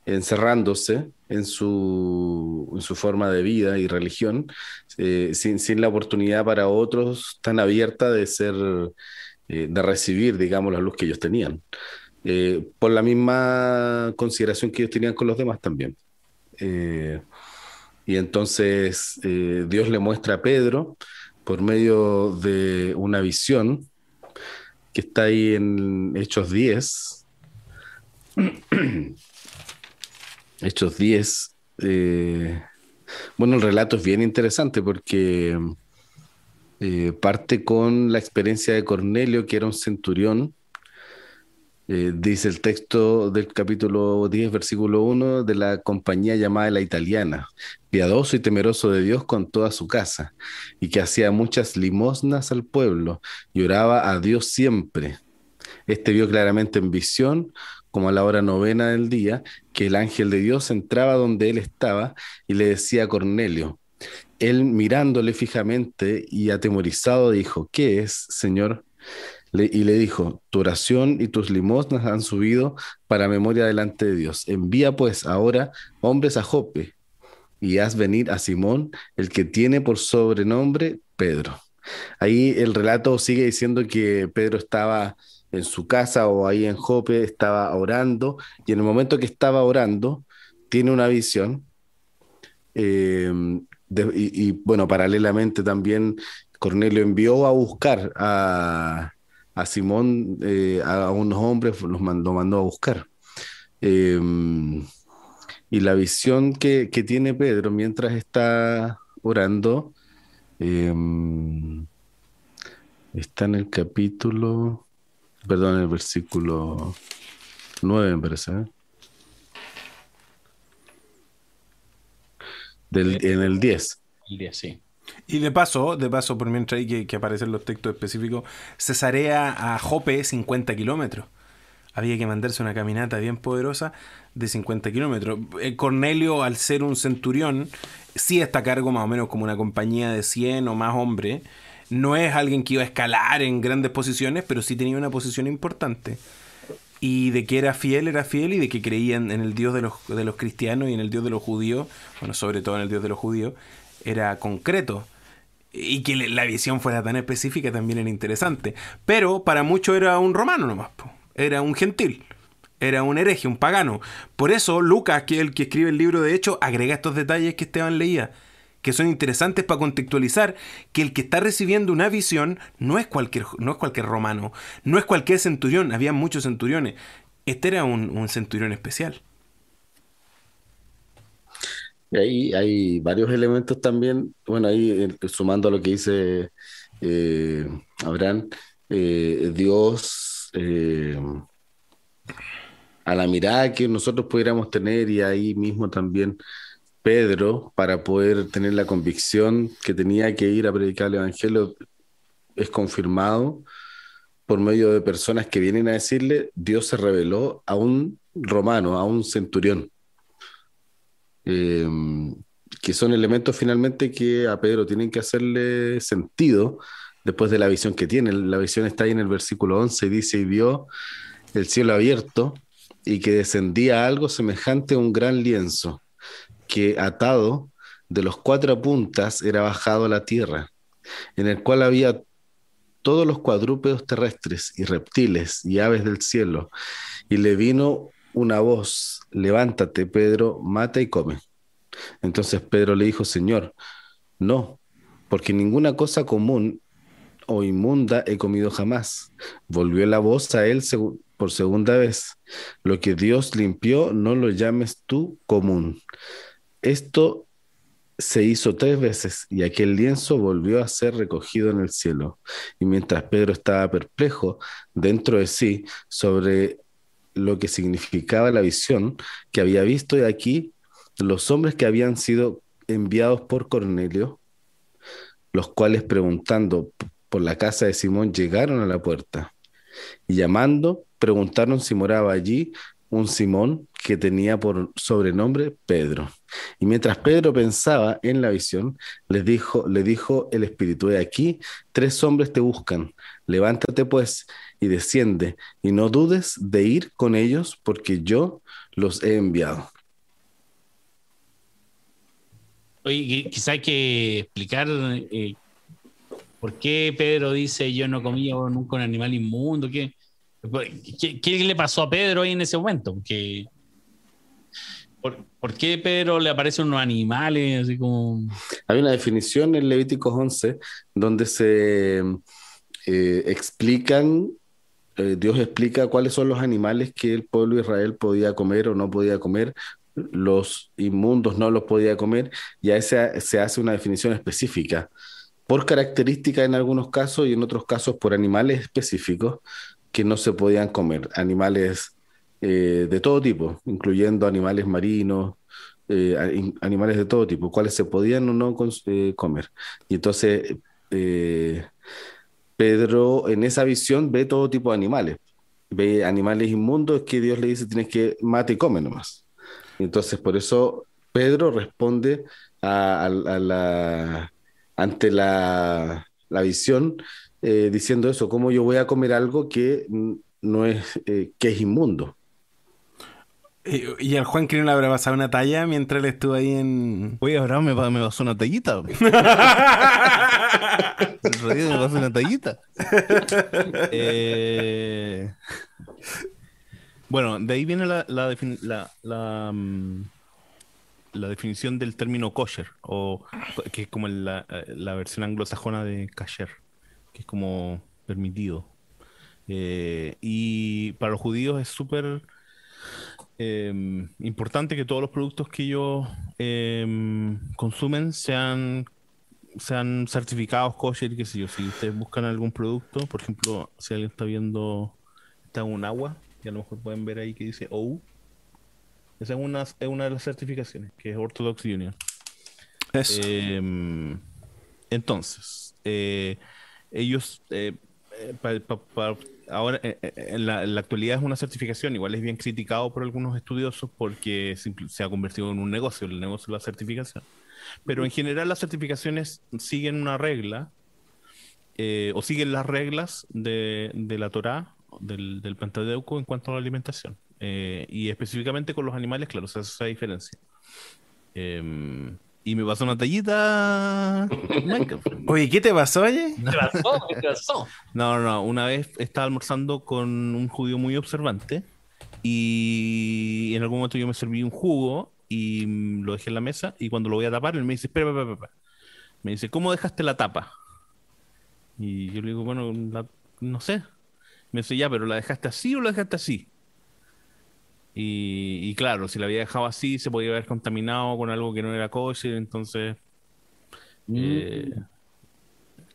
encerrándose en su, forma de vida y religión, eh, sin, sin la oportunidad para otros tan abierta de ser eh, de recibir, digamos, la luz que ellos tenían, eh, por la misma consideración que ellos tenían con los demás también. Eh, y entonces eh, Dios le muestra a Pedro, por medio de una visión, que está ahí en Hechos 10, Hechos 10, eh, bueno, el relato es bien interesante porque parte con la experiencia de Cornelio, que era un centurión. Eh, dice el texto del capítulo 10, versículo 1, de la compañía llamada La Italiana, piadoso y temeroso de Dios con toda su casa, y que hacía muchas limosnas al pueblo, y oraba a Dios siempre. Este vio claramente en visión, como a la hora novena del día, que el ángel de Dios entraba donde él estaba y le decía a Cornelio, él mirándole fijamente y atemorizado dijo, ¿qué es, Señor? Y le dijo, tu oración y tus limosnas han subido para memoria delante de Dios. Envía pues ahora hombres a Jope y haz venir a Simón, el que tiene por sobrenombre Pedro. Ahí el relato sigue diciendo que Pedro estaba en su casa o ahí en Jope, estaba orando, y en el momento que estaba orando, tiene una visión. de- y, y, bueno, paralelamente también Cornelio envió a buscar a, a Simón, eh, a unos hombres, los mandó, mandó a buscar. Eh, y la visión que, que tiene Pedro mientras está orando eh, está en el capítulo, perdón, en el versículo 9, me parece. ¿eh? Del, en el 10. El día, sí. Y de paso, de paso, por mientras ahí que, que aparecen los textos específicos, Cesarea a Jope 50 kilómetros. Había que mandarse una caminata bien poderosa de 50 kilómetros. Eh, Cornelio, al ser un centurión, sí está a cargo más o menos como una compañía de 100 o más hombres. No es alguien que iba a escalar en grandes posiciones, pero sí tenía una posición importante. Y de que era fiel, era fiel, y de que creían en el Dios de los, de los cristianos y en el Dios de los judíos, bueno, sobre todo en el Dios de los judíos, era concreto. Y que la visión fuera tan específica también era interesante. Pero para muchos era un romano nomás, po. era un gentil, era un hereje, un pagano. Por eso Lucas, que es el que escribe el libro de Hechos, agrega estos detalles que Esteban leía, que son interesantes para contextualizar que el que está recibiendo una visión no es cualquier, no es cualquier romano, no es cualquier centurión, había muchos centuriones. Este era un centurión especial. Y ahí hay varios elementos también, bueno, ahí eh, sumando a lo que dice eh, Abraham, eh, Dios, a la mirada que nosotros pudiéramos tener y ahí mismo también Pedro, para poder tener la convicción que tenía que ir a predicar el Evangelio, es confirmado por medio de personas que vienen a decirle, Dios se reveló a un romano, a un centurión eh, que son elementos finalmente que a Pedro tienen que hacerle sentido después de la visión que tiene. La visión está ahí en el versículo 11 y dice, y vio el cielo abierto y que descendía algo semejante a un gran lienzo que atado de los cuatro puntas era bajado a la tierra, en el cual había todos los cuadrúpedos terrestres y reptiles y aves del cielo. Y le vino una voz, levántate, Pedro, mata y come. Entonces Pedro le dijo, Señor, no, porque ninguna cosa común o inmunda he comido jamás. Volvió la voz a él por segunda vez. Lo que Dios limpió, no lo llames tú común. Esto se hizo tres veces y aquel lienzo volvió a ser recogido en el cielo. Y mientras Pedro estaba perplejo dentro de sí sobre lo que significaba la visión que había visto, y aquí los hombres que habían sido enviados por Cornelio, los cuales preguntando por la casa de Simón llegaron a la puerta y llamando preguntaron si moraba allí un Simón que tenía por sobrenombre Pedro. Y mientras Pedro pensaba en la visión, les dijo, le dijo el Espíritu, de aquí tres hombres te buscan, levántate pues y desciende, y no dudes de ir con ellos, porque yo los he enviado. Oye, qui- quizá hay que explicar eh, por qué Pedro dice yo no comía nunca un animal inmundo. ¿Qué, qué, qué le pasó a Pedro ahí en ese momento? ¿por, por qué Pedro le aparecen unos animales así como... Hay una definición en Levíticos 11 donde se eh, explican, eh, Dios explica cuáles son los animales que el pueblo de Israel podía comer o no podía comer, los inmundos no los podía comer, y a ese se hace una definición específica, por características en algunos casos y en otros casos por animales específicos que no se podían comer, animales eh, de todo tipo, incluyendo animales marinos, eh, animales de todo tipo, cuáles se podían o no eh, comer. Y entonces Pedro en esa visión ve todo tipo de animales. Ve animales inmundos que Dios le dice tienes que mate y come nomás. Entonces por eso Pedro responde a la, ante la, la visión eh, diciendo eso, cómo yo voy a comer algo que no es, eh, que es inmundo. Y, al Juan que no le habrá pasado una talla mientras él estuvo ahí en. Oye, ahora me, me pasó una tallita. Me pasó una tallita. Eh, Bueno, de ahí viene la, la, defini- la, la, mm, la definición del término kosher, o que es como la, la versión anglosajona de kasher, que es como permitido. Eh, y para los judíos es súper eh, importante que todos los productos que ellos eh, consumen sean, sean certificados kosher y qué sé yo. Si ustedes buscan algún producto, por ejemplo, si alguien está viendo, está en un agua, y a lo mejor pueden ver ahí que dice OU. Esa es una, es una de las certificaciones, que es Orthodox Union. Eso. Eh, entonces, eh, ellos, eh, eh, pa- pa- pa- ahora, eh, eh, en la, en la actualidad es una certificación, igual es bien criticado por algunos estudiosos porque simple- se ha convertido en un negocio, el negocio de la certificación. Pero en general las certificaciones siguen una regla, eh, o siguen las reglas de, de la Torá, del, del Pentateuco en cuanto a la alimentación. Eh, y específicamente con los animales, claro, se hace esa diferencia. Em, y me pasó una tallita. Michael. Oye, ¿qué te pasó, oye? ¿Qué pasó? ¿Qué pasó? No, no, no. Una vez estaba almorzando con un judío muy observante y en algún momento yo me serví un jugo y lo dejé en la mesa y cuando lo voy a tapar él me dice, espera, espera, espera. Me dice, ¿cómo dejaste la tapa? Y yo le digo, bueno, la- no sé. Me dice, ya, pero ¿la dejaste así o la dejaste así? Y, y claro, si la había dejado así, se podía haber contaminado con algo que no era kosher, entonces... eh,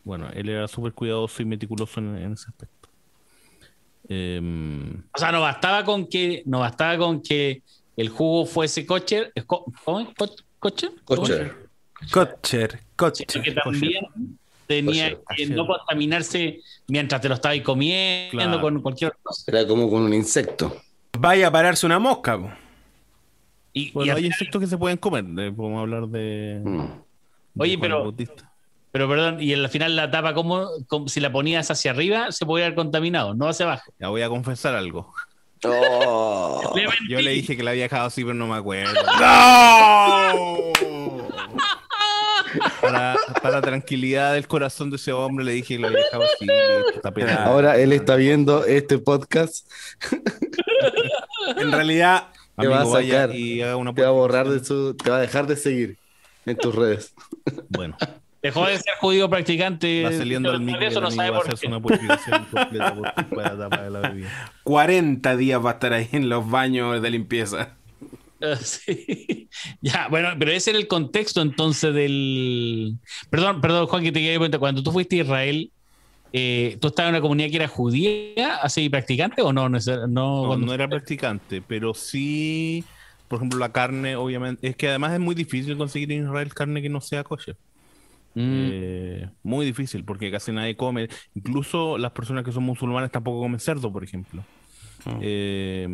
bueno, él era súper cuidadoso y meticuloso en, en ese aspecto. Em, O sea, no bastaba con que, no bastaba con que el jugo fuese kosher, ¿cómo kosher, Kosher. Kotcher, sino Kotcher. que también tenía Kosher. que no contaminarse mientras te lo estabas comiendo Claro. con cualquier cosa. Era como con un insecto. Vaya a pararse una mosca, po. Y, bueno, hay insectos que se pueden comer. eh, podemos hablar de. Mm. de Oye, pero- Bautista. pero perdón, y al final la tapa, como, si la ponías hacia arriba, se podía haber contaminado, no hacia abajo. Ya voy a confesar algo. Oh. Le Yo le dije que la había dejado así, pero no me acuerdo. Para, para tranquilidad del corazón de ese hombre, le dije que lo había dejado así. está. Ahora él está viendo este podcast, En realidad, te va a sacar, y haga una te va a borrar de su, te va a dejar de seguir en tus redes. Bueno, Dejó de ser judío practicante. va saliendo el micro. Eso no sabe por qué. una purificación completa por culpa de la tapa de la bebida. 40 días va a estar ahí en los baños de limpieza. Sí. Ya, bueno, pero ese era el contexto entonces del. Perdón, perdón, Juan, que te quería preguntar. Cuando tú fuiste a Israel, eh, ¿tú estabas en una comunidad que era judía, así practicante o no? No, no, No, cuando- no era practicante, pero sí, por ejemplo, la carne, obviamente. Es que además es muy difícil conseguir en Israel carne que no sea kosher. Mm. Eh, muy difícil porque casi nadie come. Incluso las personas que son musulmanes tampoco comen cerdo, por ejemplo. Eh,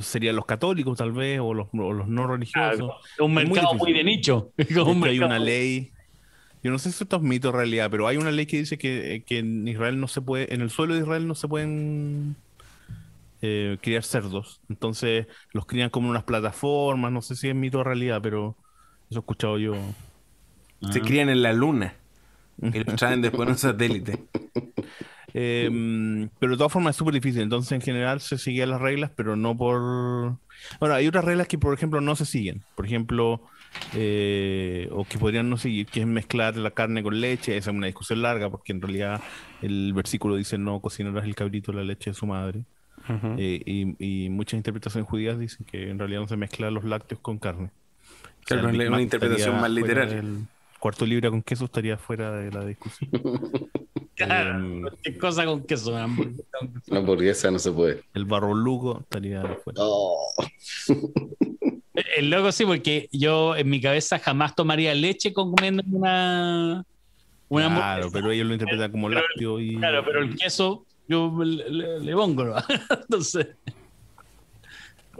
serían los católicos, tal vez, o los, o los no religiosos. Es un muy mercado muy, de nicho. Un hay una ley. Yo no sé si esto es mito en realidad, pero hay una ley que dice que, que en Israel no se puede, en el suelo de Israel no se pueden eh, criar cerdos. Entonces los crían como en unas plataformas. No sé si es mito o realidad, pero eso he escuchado yo. Se crían en la luna. Y los traen después en un satélite. Eh, pero de todas formas es súper difícil. Entonces, en general se siguen las reglas, pero no por. Bueno, hay otras reglas que, por ejemplo, no se siguen. Por ejemplo, eh, o que podrían no seguir, que es mezclar la carne con leche. Esa es una discusión larga, porque en realidad el versículo dice: No cocinarás el cabrito la leche de su madre. Eh, y, y muchas interpretaciones judías dicen que en realidad no se mezclan los lácteos con carne. O sea, Claro, el una interpretación más literaria. del- cuarto libra con queso estaría fuera de la discusión. Claro, cualquier cosa con queso. una hamburguesa. Una hamburguesa no se puede. El barro lugo estaría fuera. Oh. El loco sí, porque yo en mi cabeza jamás tomaría leche comiendo una. Una claro, hamburguesa. pero ellos lo interpretan como Pero- lácteo y. Claro, pero el queso yo le, le- le pongo. ¿no? Entonces.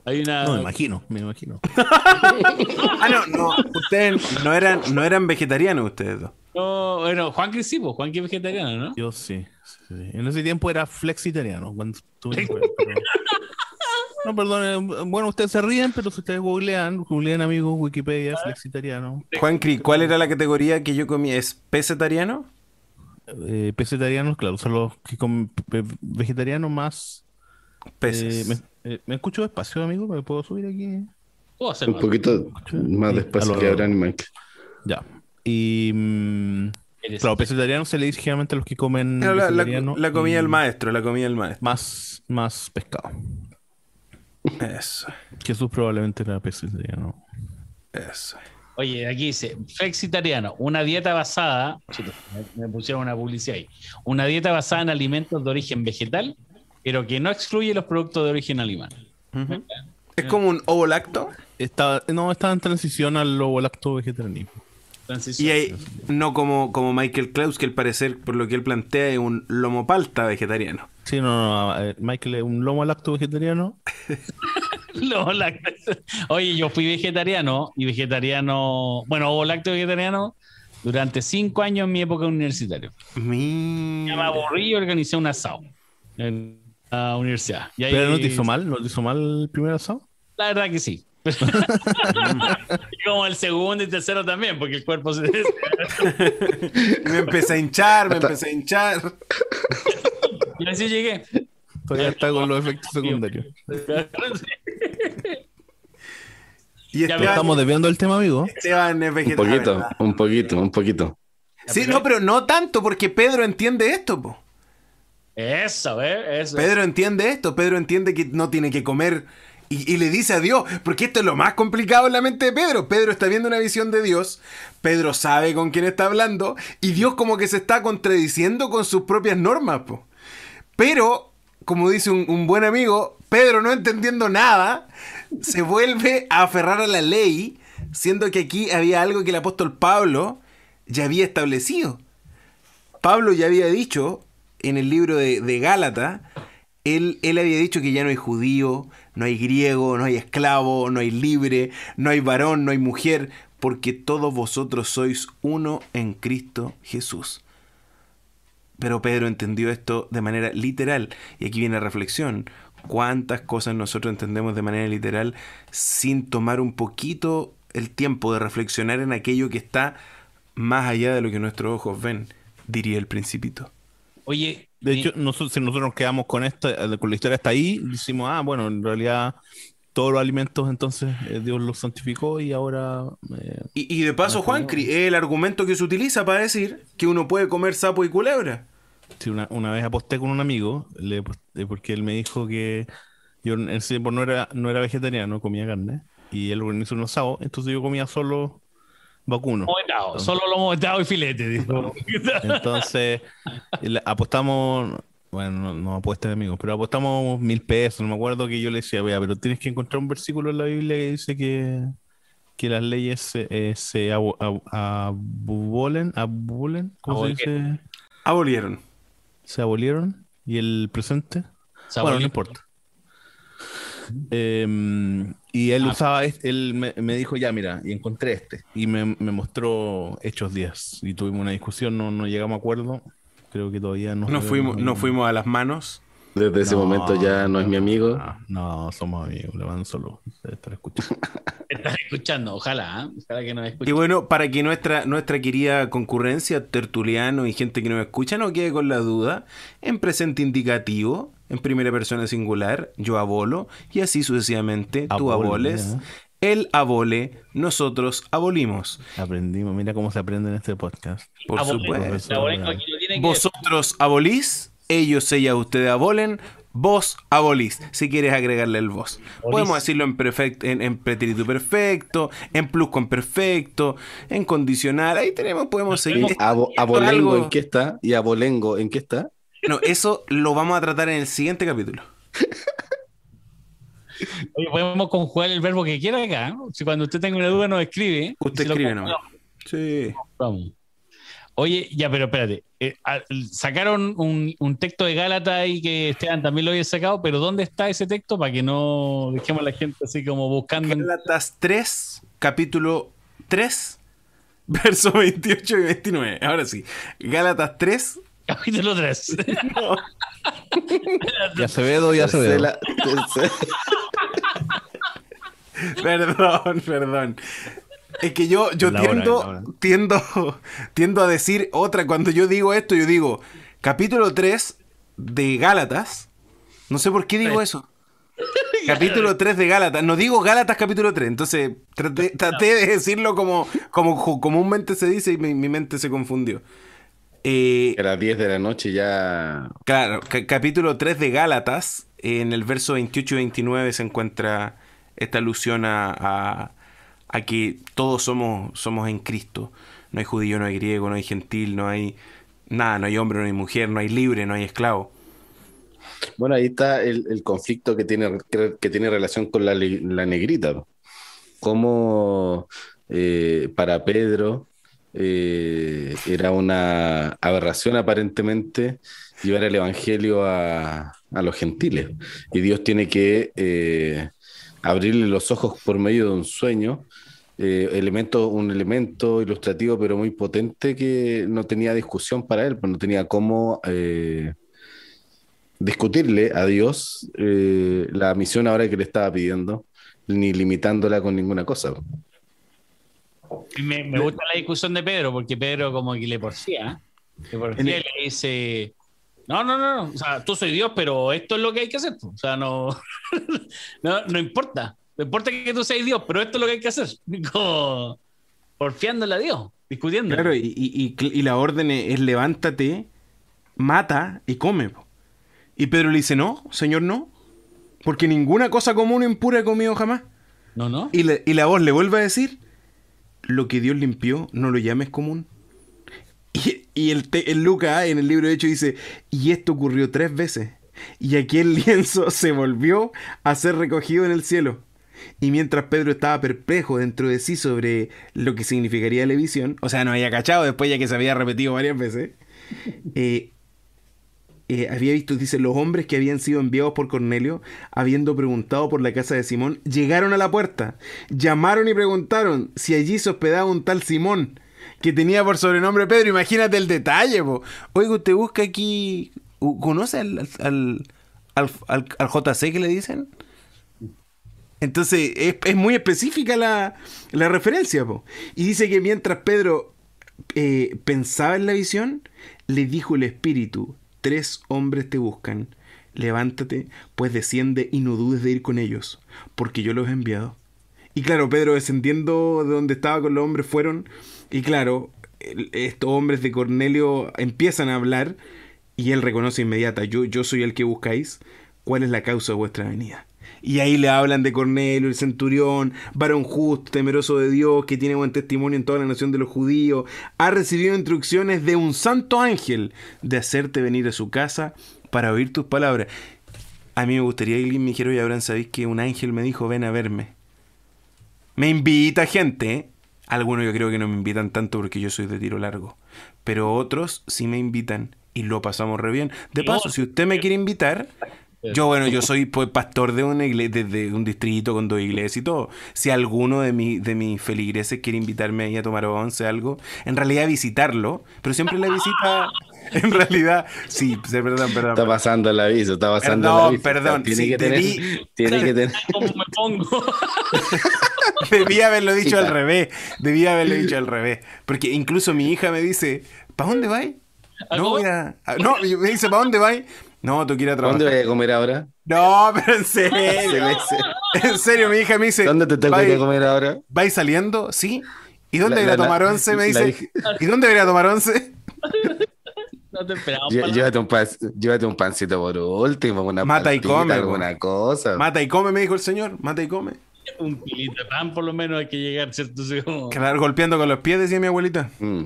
Hay una. No, me imagino, me imagino. Ah, no, no. Ustedes no eran, no eran vegetarianos, ustedes dos. No, bueno, Juan Cris sí, pues, Juan Cris es vegetariano, ¿no? Yo sí, sí, sí. En ese tiempo era flexitariano. Cuando estuve pero- No, perdón. Bueno, ustedes se ríen, pero si ustedes googlean, googlean amigos, Wikipedia, flexitariano. Juan Cri, ¿cuál era la categoría que yo comía? ¿Es pesetariano? Eh, pescetarianos, claro, son los que comen vegetarianos más. Peces. eh, eh, ¿me escucho despacio, amigo? ¿Me puedo subir aquí? Puedo hacer Un más. poquito más despacio que. Abraham y Mike. Ya. Y. mm, Eres- claro, pescetariano se le dice generalmente a los que comen. La, la- la comida del maestro, la comida del maestro. Más, más pescado. Eso, Jesús probablemente era pescetariano. eso. Oye, aquí dice, flexitariano, una dieta basada, me pusieron una publicidad ahí, una dieta basada en alimentos de origen vegetal, pero que no excluye los productos de origen animal. Es como un ovo lacto. Estaba, no, estaba en transición al lobo lacto vegetarianismo. Y hay, no como, como Michael Klaus, que al parecer, por lo que él plantea, es un lomo palta vegetariano. Sí, no, no, no, Michael es un lomo lacto vegetariano. lo lacto- Oye, yo fui vegetariano y vegetariano, bueno, ovo lacto vegetariano durante cinco años en mi época universitaria. Mi... Ya me aburrí y organicé un asado en la universidad. Y ahí- Pero no te hizo mal, no te hizo mal el primer asado. La verdad que sí. Y como el segundo y tercero también, porque el cuerpo se... Me empecé a hinchar, me Hasta- empecé a hinchar. Y así llegué. Todavía está con los efectos secundarios. Y Estamos desviando el tema, amigo. Esteban es Un vegetariano. poquito, un poquito, un poquito. Sí, no, pero no tanto, porque Pedro entiende esto, po. Eso, ¿eh? Eso. Pedro entiende esto, Pedro entiende que no tiene que comer y, le dice a Dios, porque esto es lo más complicado en la mente de Pedro. Pedro está viendo una visión de Dios, Pedro sabe con quién está hablando y Dios como que se está contradiciendo con sus propias normas. Pero, como dice un, un buen amigo, Pedro no entendiendo nada, se vuelve a aferrar a la ley, siendo que aquí había algo que el apóstol Pablo ya había establecido. Pablo ya había dicho en el libro de, Gálatas, él, él había dicho que ya no hay judío, no hay griego, no hay esclavo, no hay libre, no hay varón, no hay mujer, porque todos vosotros sois uno en Cristo Jesús. Pero Pedro entendió esto de manera literal. Y aquí viene la reflexión. ¿Cuántas cosas nosotros entendemos de manera literal sin tomar un poquito el tiempo de reflexionar en aquello que está más allá de lo que nuestros ojos ven? Diría el principito. Oye, De hecho, nosotros, si nosotros nos quedamos con esta, eh, con la historia hasta ahí, decimos, ah, bueno, en realidad todos los alimentos entonces eh, Dios los santificó y ahora eh, Y, y de paso, Juan, el argumento que se utiliza para decir que uno puede comer sapo y culebra. Sí, una, una vez aposté con un amigo, le aposté porque él me dijo que yo en ese tiempo no era, no era vegetariano, comía carne, y él organizó un asado, entonces yo comía solo vacuno. lomo vetado, solo lomo vetado y filete. dijo. Entonces apostamos, bueno, no, no apuestas amigos, pero apostamos mil pesos, no me acuerdo que yo le decía, vea, pero tienes que encontrar un versículo en la Biblia que dice que, que las leyes se, eh, se abo- ab- abolen, abolen, ¿cómo se dice? Abolieron. Se abolieron y el presente. Se bueno, no importa. Em, y él Ah. usaba, este- él me, me dijo, ya, mira, y encontré este. Y me, me mostró Hechos 10. Y tuvimos una discusión, no, no llegamos a acuerdo. Creo que todavía no. Nos fuimos, nos fuimos a las manos. Desde ese No, momento ya no es mi amigo. No, no, somos amigos, le mando solo. Estar escuchando. Estás escuchando, ojalá, ¿eh? ojalá que nos Y bueno, para que nuestra, nuestra querida concurrencia, tertuliano y gente que nos escucha no quede con la duda, en presente indicativo, en primera persona singular, yo abolo, y así sucesivamente, tú Abole, aboles, ya. él abole, nosotros abolimos. Aprendimos, mira cómo se aprende en este podcast. Por supuesto. Vosotros abolís, ellos, ella, ustedes abolen, vos abolís, si quieres agregarle el vos. Podemos decirlo en, perfecto, en, en pretérito perfecto, en pluscuamperfecto, en condicional, ahí tenemos, podemos seguir. Abo- abolengo algo- en qué está y abolengo en qué está. No, eso lo vamos a tratar en el siguiente capítulo. Oye, podemos conjugar el verbo que quiera acá. Si cuando usted tenga una duda nos escribe. Usted Si escribe conjugamos, Sí. vamos. Oye, ya, pero espérate. Eh, sacaron un, un texto de Gálata ahí que Esteban también lo había sacado, pero ¿dónde está ese texto para que no dejemos a la gente así como buscando? Gálatas 3, capítulo 3, verso 28 y 29. Ahora sí. Gálatas 3. Capítulo 3. Y Acevedo y Acevedo. Tercera- tercera- Perdón, perdón. Es que yo, yo La hora, tiendo, la hora. tiendo, tiendo a decir otra. Cuando yo digo esto, yo digo capítulo 3 de Gálatas. No sé por qué digo eso. capítulo 3 de Gálatas. No digo Gálatas capítulo 3. Entonces traté, traté de decirlo como, como comúnmente se dice y mi, mi mente se confundió. Eh, A las 10 de la noche ya. Claro, ca- capítulo 3 de Gálatas, en el verso 28 y 29 se encuentra esta alusión a, a- a que todos somos, somos en Cristo. No hay judío, no hay griego, no hay gentil, no hay nada, no hay hombre, no hay mujer, no hay libre, no hay esclavo. Bueno, ahí está el, el conflicto que tiene, que, tiene relación con la, la negrita. Como para Pedro eh, era una aberración aparentemente llevar el evangelio a, a los gentiles. Y Dios tiene que eh, abrirle los ojos por medio de un sueño. eh, elemento, un elemento ilustrativo pero muy potente que no tenía discusión para él, pues no tenía cómo discutirle a Dios la misión ahora que le estaba pidiendo, ni limitándola con ninguna cosa. Me, me gusta la discusión de Pedro, porque Pedro como que le porfía. ¿eh? Le el- le dice, no, no, no, no, o sea, tú soy Dios, pero esto es lo que hay que hacer. O sea, no, no, no importa. No importa que tú seas Dios, pero esto es lo que hay que hacer. Como porfiándole a Dios, discutiendo. Claro, y, y- y- y la orden es, levántate, mata y come. Y Pedro le dice, no, señor, no. Porque ninguna cosa común o impura he comido jamás. No, no. Y, le- y la voz le vuelve a decir, lo que Dios limpió, no lo llames común. Y, el, el Lucas en el libro de Hechos dice, y esto ocurrió tres veces. Y aquel lienzo se volvió a ser recogido en el cielo. Y mientras Pedro estaba perplejo dentro de sí sobre lo que significaría la visión, o sea, no había cachado después ya que se había repetido varias veces, eh, eh, había visto, dice, los hombres que habían sido enviados por Cornelio, habiendo preguntado por la casa de Simón, llegaron a la puerta, llamaron y preguntaron si allí se hospedaba un tal Simón, que tenía por sobrenombre Pedro. Imagínate el detalle, po. Oiga, usted busca aquí, ¿conoce al, al, al, JC que le dicen? Entonces, es, muy específica la, la referencia. Y dice que mientras Pedro eh, pensaba en la visión, le dijo el Espíritu, tres hombres te buscan, levántate, pues desciende y no dudes de ir con ellos, porque yo los he enviado. Y claro, Pedro descendiendo de donde estaba con los hombres fueron, y claro, estos hombres de Cornelio empiezan a hablar, y él reconoce inmediata, yo, yo soy el que buscáis, ¿cuál es la causa de vuestra venida? Y ahí le hablan de Cornelio, el centurión, varón justo, temeroso de Dios, que tiene buen testimonio en toda la nación de los judíos. Ha recibido instrucciones de un santo ángel de hacerte venir a su casa para oír tus palabras. A mí me gustaría que alguien me dijera, oye, Abraham, ¿sabéis que un ángel me dijo, ven a verme? Me invita gente, ¿eh? Algunos yo creo que no me invitan tanto porque yo soy de tiro largo. Pero otros sí me invitan y lo pasamos re bien. De paso, si usted me quiere invitar, yo, bueno, yo soy pues, pastor de una iglesia, de, de un distrito con dos iglesias y todo. Si alguno de, mi, de mis feligreses quiere invitarme ahí a tomar once, algo, en realidad visitarlo, pero siempre la visita, en realidad, sí, sí, perdón, perdón. Está pasando el aviso, está pasando Perdón, el aviso. perdón, Tiene sí, que tener, debí- tiene que tener. ¿Cómo me pongo? Debí haberlo dicho al revés. Debí haberlo dicho al revés. Porque incluso mi hija me dice, ¿para dónde vais? ¿A No, cómo? voy a... a- No, me dice, ¿para dónde vais? No, tú quieres trabajar. ¿Dónde voy a comer ahora? No, pero en Se serio. En serio, mi hija me dice, ¿Dónde te tengo que ir a "¿Vais- comer ahora? ¿Vais saliendo? Sí. ¿Y dónde La- voy a ir a la- tomar once? Me dice. ¿Y dónde voy a ir a tomar once? No te esperaba. Llévate un, pan- llévate un pancito por último, una Mata y come, alguna cosa. Mata y come, me dijo el señor. Mata y come. Un kilito de pan, por lo menos hay que llegar, ¿cierto? Claro, golpeando con los pies, decía mi abuelita. Mm.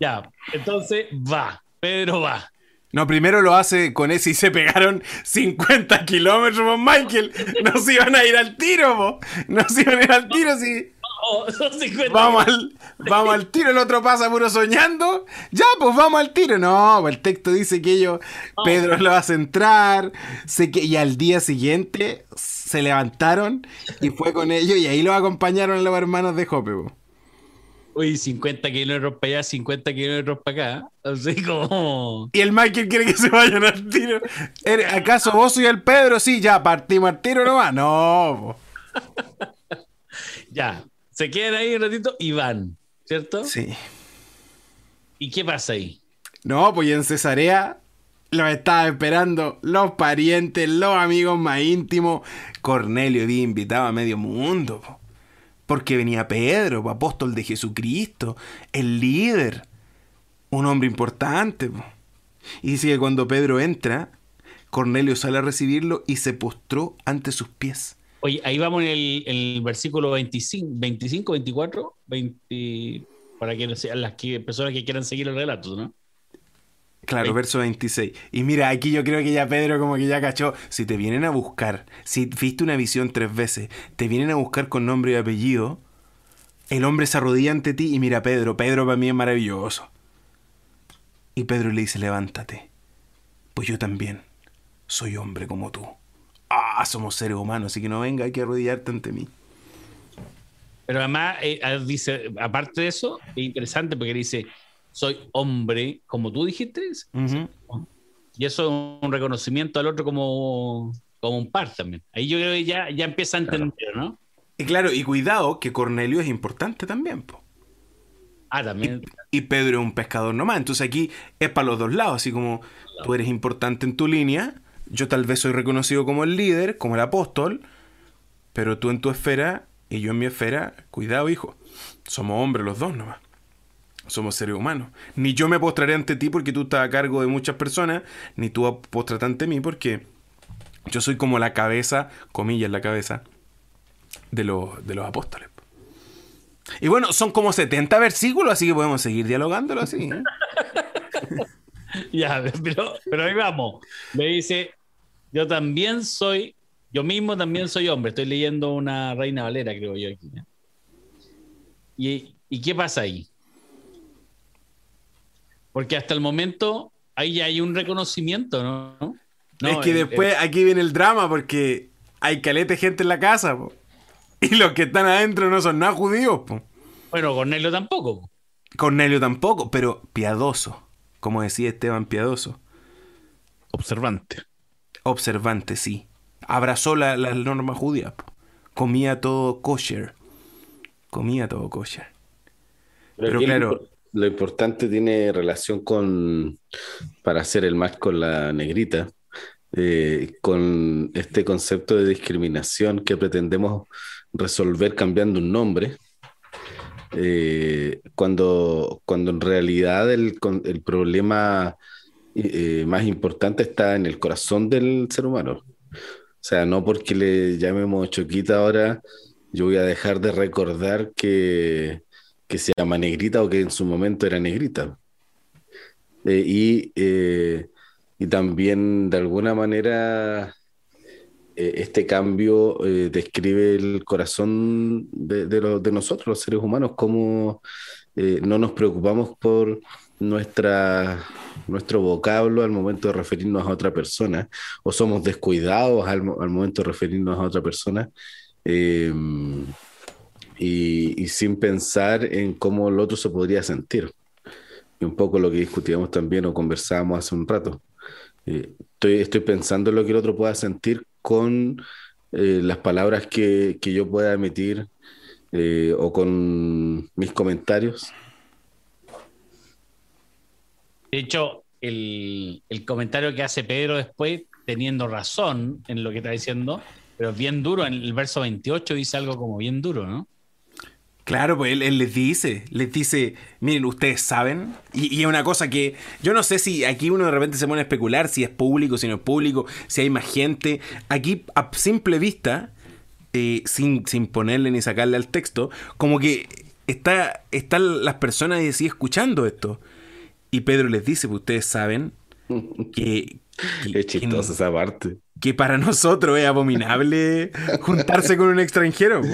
Ya, entonces va. Pedro va. No, primero lo hace con ese y se pegaron 50 kilómetros, po, Michael. No se iban a ir al tiro, po. No se iban a ir al tiro, sí. Oh, son 50. Vamos al, vamos al tiro, el otro pasa puro soñando. Ya, pues vamos al tiro. No, pues el texto dice que ellos, Pedro lo hace entrar, sé que, y al día siguiente se levantaron y fue con ellos y ahí los acompañaron los hermanos de Jope. po. Uy, 50 kilómetros para allá, 50 kilómetros para acá. Así como. Y el Michael quiere que se vayan al tiro. ¿Eres- ¿Acaso vos soy el Pedro? Sí, ya partimos al tiro nomás. No. Ya. Se quedan ahí un ratito y van, ¿cierto? Sí. ¿Y qué pasa ahí? No, pues en Cesarea los estaba esperando los parientes, los amigos más íntimos. Cornelio había invitado a medio mundo. po. Porque venía Pedro, apóstol de Jesucristo, el líder, un hombre importante. po. Y dice que cuando Pedro entra, Cornelio sale a recibirlo y se postró ante sus pies. Oye, ahí vamos en el, versículo 25, 25 24, 20, para que las que, personas que quieran seguir el relato, ¿no? Claro, verso 26. Y mira, aquí yo creo que ya Pedro como que ya cachó. Si te vienen a buscar, si viste una visión tres veces, te vienen a buscar con nombre y apellido, el hombre se arrodilla ante ti y mira Pedro, Pedro para mí es maravilloso. Y Pedro le dice, levántate, pues yo también soy hombre como tú. Ah, somos seres humanos, así que no venga, hay que arrodillarte ante mí. Pero además, eh, dice, aparte de eso, es interesante porque dice, soy hombre, como tú dijiste, y eso es un reconocimiento al otro como, como un par también. Ahí yo creo que ya, ya empieza a entender, ¿no? Y claro, y cuidado que Cornelio es importante también, po. Ah, también. y Pedro es un pescador nomás. Entonces aquí es para los dos lados, así como tú eres importante en tu línea, yo tal vez soy reconocido como el líder, como el apóstol, pero tú en tu esfera y yo en mi esfera, cuidado hijo, somos hombres los dos nomás. Somos seres humanos. Ni yo me postraré ante ti porque tú estás a cargo de muchas personas, ni tú postrate ante mí porque yo soy como la cabeza, comillas la cabeza, de los, de los apóstoles. Y bueno, son como 70 versículos, así que podemos seguir dialogándolo así. ¿eh? Ya, pero, pero ahí vamos. Me dice, yo también soy, yo mismo también soy hombre. Estoy leyendo una Reina Valera, creo yo aquí. ¿eh? ¿Y, ¿Y qué pasa ahí? Porque hasta el momento ahí ya hay un reconocimiento, ¿no? No, es que el- después aquí viene el drama porque hay caleta de gente en la casa. po. Y los que están adentro no son nada judíos. po. bueno, Cornelio tampoco. Cornelio tampoco, pero piadoso. Como decía Esteban Piadoso. Observante. Observante, sí. Abrazó la- las normas judías. Comía todo kosher. Comía todo kosher. Pero claro. Lo importante tiene relación con, para hacer el match con la negrita, eh, con este concepto de discriminación que pretendemos resolver cambiando un nombre, eh, cuando, cuando en realidad el, el problema eh, más importante está en el corazón del ser humano. O sea, no porque le llamemos Choquita ahora, yo voy a dejar de recordar que, que se llama negrita o que en su momento era negrita. Eh, y, eh, y también de alguna manera eh, este cambio describe el corazón de, de nosotros, los seres humanos, cómo no nos preocupamos por nuestra, nuestro vocablo al momento de referirnos a otra persona, o somos descuidados al momento de referirnos a otra persona. Y, y sin pensar en cómo el otro se podría sentir. Y un poco lo que discutíamos también o conversábamos hace un rato. Eh, estoy, estoy pensando en lo que el otro pueda sentir con eh, las palabras que, que yo pueda emitir eh, o con mis comentarios. De hecho, el, el comentario que hace Pedro después, teniendo razón en lo que está diciendo, pero bien duro, en el verso 28 dice algo como bien duro, ¿no? Claro, pues él, él les dice, les dice, miren, ustedes saben, y, y es una cosa que yo no sé si aquí uno de repente se pone a especular si es público, si no es público, si hay más gente. Aquí, a simple vista, eh, sin, sin ponerle ni sacarle al texto, como que está, están las personas así escuchando esto. Y Pedro les dice, pues ustedes saben que, que- Es chistosa esa parte. que para nosotros es abominable juntarse con un extranjero. po.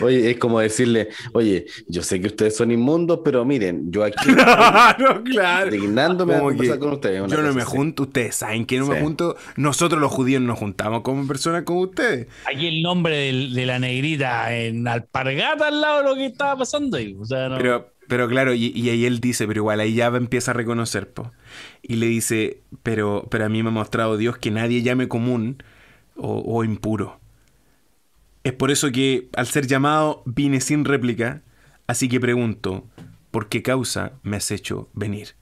Oye, es como decirle, oye, yo sé que ustedes son inmundos, pero miren, yo aquí Claro, claro. dignándome a Como conversar que con ustedes. una Yo no me así. junto, ustedes saben que no me junto. Nosotros los judíos nos juntamos como personas como ustedes. Aquí el nombre de la negrita en alpargata al lado de lo que estaba pasando ahí. O sea, no- Pero, pero claro, y, y ahí él dice, pero igual ahí ya empieza a reconocer, po. Y le dice, pero, pero a mí me ha mostrado Dios que nadie llame común o, o impuro. Es por eso que al ser llamado vine sin réplica, así que pregunto, ¿por qué causa me has hecho venir?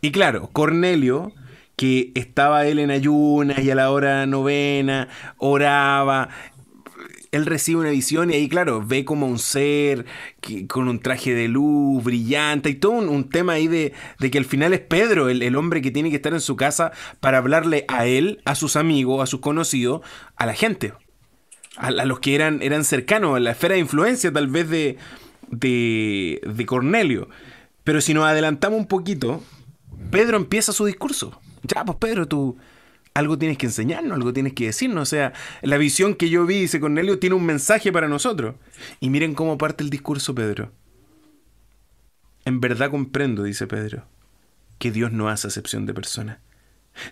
Y claro, Cornelio, que estaba él en ayunas y a la hora novena, oraba, él recibe una visión y ahí, claro, ve como un ser que- con un traje de luz brillante y todo un, tema ahí de, de que al final es Pedro, el, el hombre que tiene que estar en su casa para hablarle a él, a sus amigos, a sus conocidos, a la gente, a, los que eran, eran cercanos, a la esfera de influencia tal vez de, de, de Cornelio. Pero si nos adelantamos un poquito, Pedro empieza su discurso. Ya, pues Pedro, tú algo tienes que enseñarnos, algo tienes que decirnos. O sea, la visión que yo vi, dice Cornelio, tiene un mensaje para nosotros. Y miren cómo parte el discurso, Pedro. En verdad comprendo, dice Pedro, que Dios no hace acepción de personas,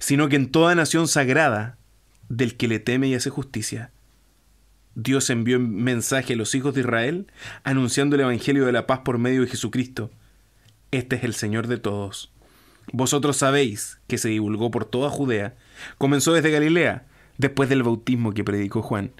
sino que en toda nación sagrada, del que le teme y hace justicia, Dios envió mensaje a los hijos de Israel, anunciando el Evangelio de la paz por medio de Jesucristo. Este es el Señor de todos. Vosotros sabéis que se divulgó por toda Judea, comenzó desde Galilea, después del bautismo que predicó Juan,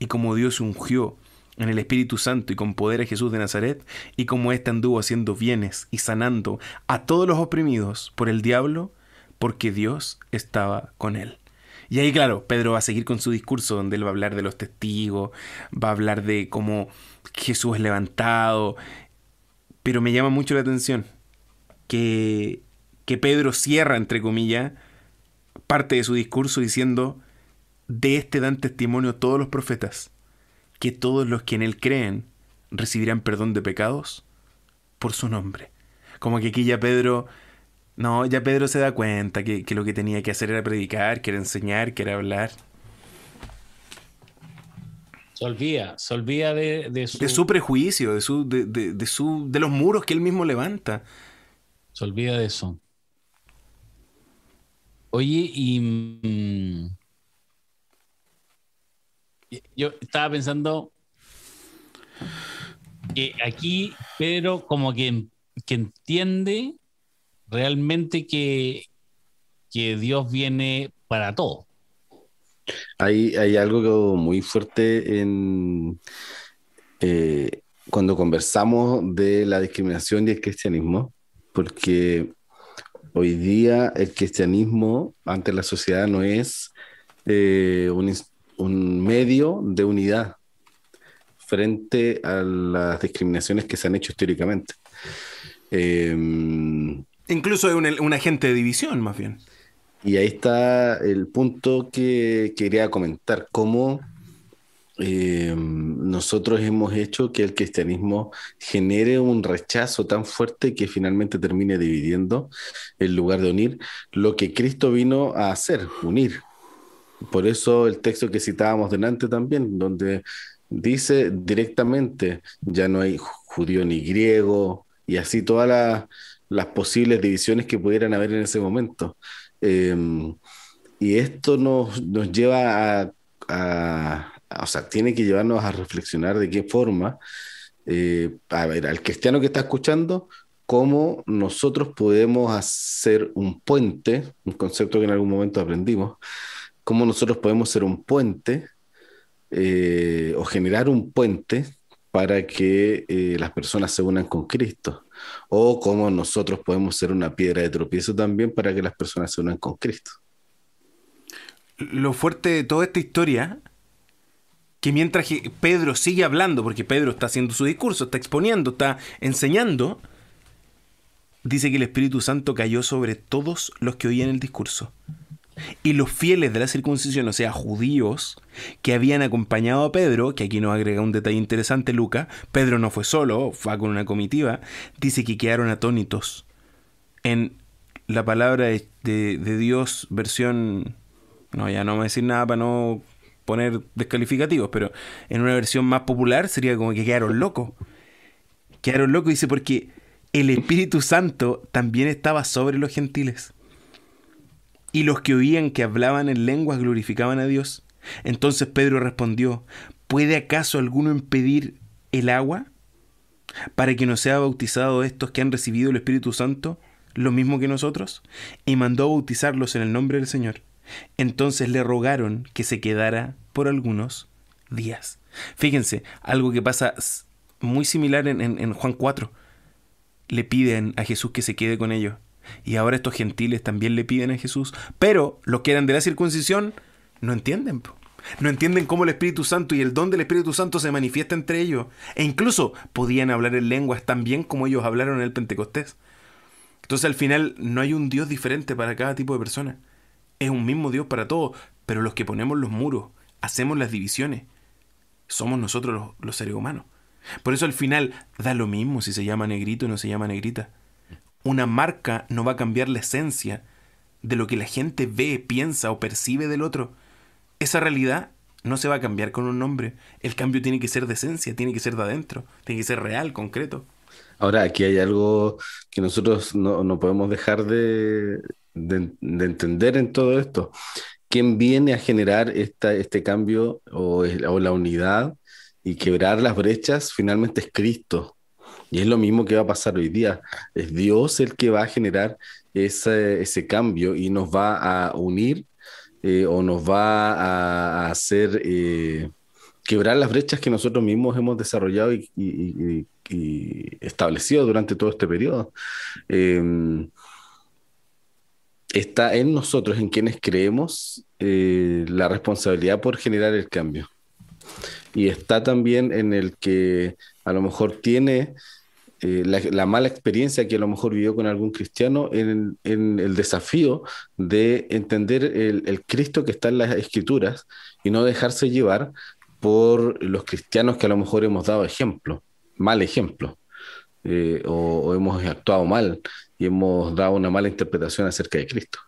y como Dios ungió en el Espíritu Santo y con poder a Jesús de Nazaret, y como éste anduvo haciendo bienes y sanando a todos los oprimidos por el diablo, porque Dios estaba con él. Y ahí, claro, Pedro va a seguir con su discurso donde él va a hablar de los testigos, va a hablar de cómo Jesús es levantado, pero me llama mucho la atención que, que Pedro cierra, entre comillas, parte de su discurso diciendo, de este dan testimonio todos los profetas, que todos los que en él creen recibirán perdón de pecados por su nombre. Como que aquí ya Pedro, no, ya Pedro se da cuenta que, que lo que tenía que hacer era predicar, que era enseñar, que era hablar. se olvida, se olvida de, de su, De su prejuicio, de, su, de, de- de su, de los muros que él mismo levanta. se olvida de eso. Oye, y mm, yo estaba pensando que aquí Pedro como que, que entiende realmente que, que Dios viene para todo. Hay, hay algo muy fuerte en eh, cuando conversamos de la discriminación y el cristianismo, porque hoy día el cristianismo ante la sociedad no es eh, un, un medio de unidad frente a las discriminaciones que se han hecho históricamente. Eh, Incluso es un, agente de división, más bien. y ahí está el punto que quería comentar, cómo eh, nosotros hemos hecho que el cristianismo genere un rechazo tan fuerte que finalmente termine dividiendo en lugar de unir lo que Cristo vino a hacer, unir. Por eso el texto que citábamos delante también, donde dice directamente, ya no hay judío ni griego, y así todas las, las posibles divisiones que pudieran haber en ese momento. Eh, y esto nos, nos lleva a- o sea, tiene que llevarnos a reflexionar de qué forma, eh, a ver, al cristiano que está escuchando, cómo nosotros podemos hacer un puente, un concepto que en algún momento aprendimos, cómo nosotros podemos ser un puente eh, o generar un puente para que eh, las personas se unan con Cristo, o cómo nosotros podemos ser una piedra de tropiezo también para que las personas se unan con Cristo. Lo fuerte de toda esta historia, que mientras Pedro sigue hablando, porque Pedro está haciendo su discurso, está exponiendo, está enseñando, dice que el Espíritu Santo cayó sobre todos los que oían el discurso. Y los fieles de la circuncisión, o sea, judíos, que habían acompañado a Pedro, que aquí nos agrega un detalle interesante Lucas, Pedro no fue solo, fue con una comitiva, dice que quedaron atónitos en la palabra de, de- Dios, versión... No, ya no vamos a decir nada para no poner descalificativos, pero en una versión más popular sería como que quedaron locos. Quedaron locos, dice, porque el Espíritu Santo también estaba sobre los gentiles. Y los que oían que hablaban en lenguas glorificaban a Dios. Entonces Pedro respondió, ¿puede acaso alguno impedir el agua para que no sea bautizado estos que han recibido el Espíritu Santo, lo mismo que nosotros? Y mandó a bautizarlos en el nombre del Señor. Entonces le rogaron que se quedara por algunos días. Fíjense, algo que pasa muy similar en Juan 4. Le piden a Jesús que se quede con ellos. Y ahora estos gentiles también le piden a Jesús. Pero los que eran de la circuncisión no entienden. No entienden cómo el Espíritu Santo y el don del Espíritu Santo se manifiesta entre ellos. E incluso podían hablar en lenguas tan bien como ellos hablaron en el Pentecostés. Entonces al final no hay un Dios diferente para cada tipo de persona. Es un mismo Dios para todos, pero los que ponemos los muros, hacemos las divisiones, somos nosotros los, los seres humanos. Por eso al final da lo mismo si se llama negrito o no se llama negrita. Una marca no va a cambiar la esencia de lo que la gente ve, piensa o percibe del otro. Esa realidad no se va a cambiar con un nombre. El cambio tiene que ser de esencia, tiene que ser de adentro, tiene que ser real, concreto. Ahora, aquí hay algo que nosotros no, no podemos dejar de, de- de entender en todo esto. ¿Quién viene a generar esta, este cambio o la unidad y quebrar las brechas? Finalmente es Cristo. Y es lo mismo que va a pasar hoy día. Es Dios el que va a generar ese, ese cambio y nos va a unir eh, o nos va a, hacer eh, quebrar las brechas que nosotros mismos hemos desarrollado y, establecido durante todo este periodo. Eh, está en nosotros, en quienes creemos, eh, la responsabilidad por generar el cambio. Y está también en el que a lo mejor tiene eh, la, la mala experiencia que a lo mejor vivió con algún cristiano en, el desafío de entender el, Cristo que está en las escrituras y no dejarse llevar por los cristianos que a lo mejor hemos dado ejemplo, mal ejemplo, eh, o, o hemos actuado mal y hemos dado una mala interpretación acerca de Cristo.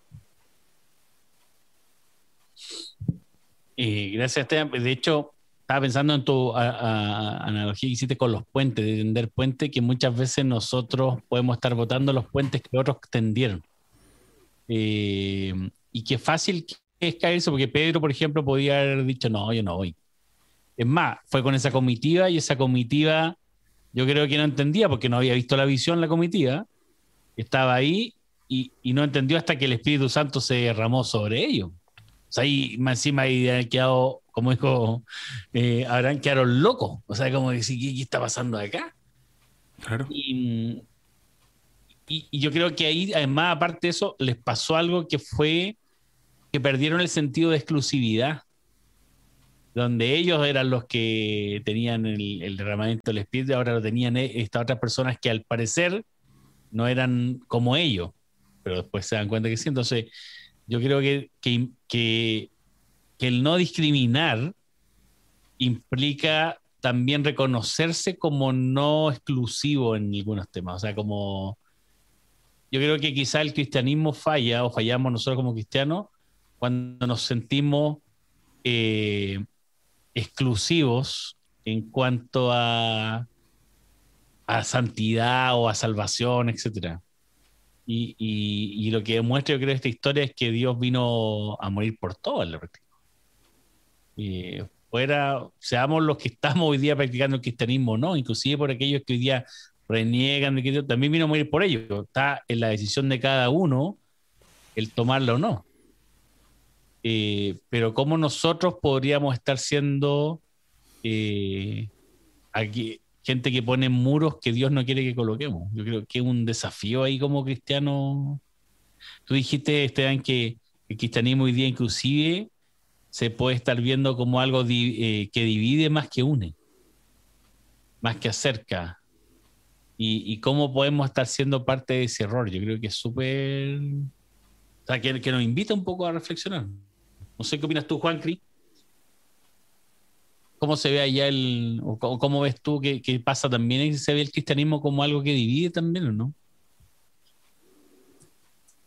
Y gracias, Esteban. De hecho, estaba pensando en tu analogía que hiciste con los puentes, de tender puentes, que muchas veces nosotros podemos estar votando los puentes que otros tendieron. Eh, y qué fácil que es caerse, porque Pedro, por ejemplo, podía haber dicho, no, yo no voy. Es más, fue con esa comitiva y esa comitiva yo creo que no entendía porque no había visto la visión la comitiva. Estaba ahí y, no entendió hasta que el Espíritu Santo se derramó sobre ellos. O sea, ahí encima han quedado, como dijo, eh, habrán quedado locos. O sea, como decir, ¿qué, qué está pasando acá? Claro. Y, y- y yo creo que ahí, además, aparte de eso, les pasó algo que fue que perdieron el sentido de exclusividad, donde ellos eran los que tenían el, el derramamiento del espíritu, ahora lo tenían eh, estas otras personas que al parecer no eran como ellos, pero después se dan cuenta que sí. Entonces, yo creo que, que, que- que el no discriminar implica también reconocerse como no exclusivo en algunos temas. O sea, como yo creo que quizá el cristianismo falla o fallamos nosotros como cristianos cuando nos sentimos eh, exclusivos en cuanto a, a santidad o a salvación, etcétera. Y, y- lo que demuestra, yo creo, esta historia es que Dios vino a morir por todo en la práctica. Y fuera, seamos los que estamos hoy día practicando el cristianismo, no, inclusive por aquellos que hoy día reniegan de Cristo, también vino a morir por ello. Está en la decisión de cada uno el tomarlo o no. Eh, pero cómo nosotros podríamos estar siendo eh, aquí, gente que pone muros que Dios no quiere que coloquemos. Yo creo que es un desafío ahí como cristiano. Tú dijiste, Esteban, que el cristianismo hoy día inclusive se puede estar viendo como algo eh, que divide más que une, más que acerca. Y, cómo podemos estar siendo parte de ese error. Yo creo que es súper... O sea, que, nos invita un poco a reflexionar. No sé qué opinas tú, Juan Cri. ¿Cómo se ve allá el... o cómo, ves tú que, que pasa también? ¿Se ve el cristianismo como algo que divide también o no?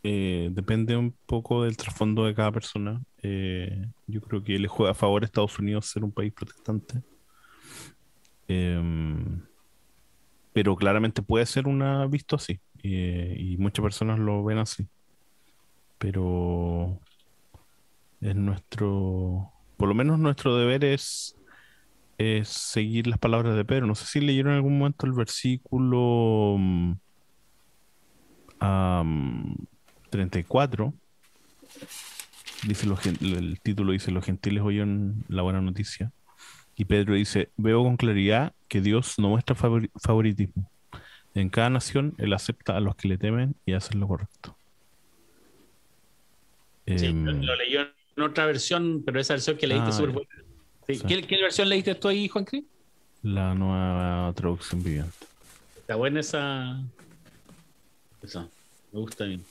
eh, depende un poco del trasfondo de cada persona. Eh, yo creo que le juega a favor a Estados Unidos ser un país protestante. Em, pero claramente puede ser una visto así. eh, y muchas personas lo ven así. Pero es nuestro, por lo menos nuestro deber es, es seguir las palabras de Pedro. No sé si leyeron en algún momento el versículo mm, am, 34. Dice los el título dice, los gentiles oyen la buena noticia. Y Pedro dice, veo con claridad que Dios no muestra favori- favoritismo. En cada nación Él acepta a los que le temen y hacen lo correcto. Sí, Em, lo, lo leyó en otra versión, pero esa versión que leíste Ah, es súper buena. Sí, Sí. ¿Qué, qué versión leíste tú ahí, Juan Cris? la nueva traducción viviente. Está buena esa. Esa. Me gusta bien.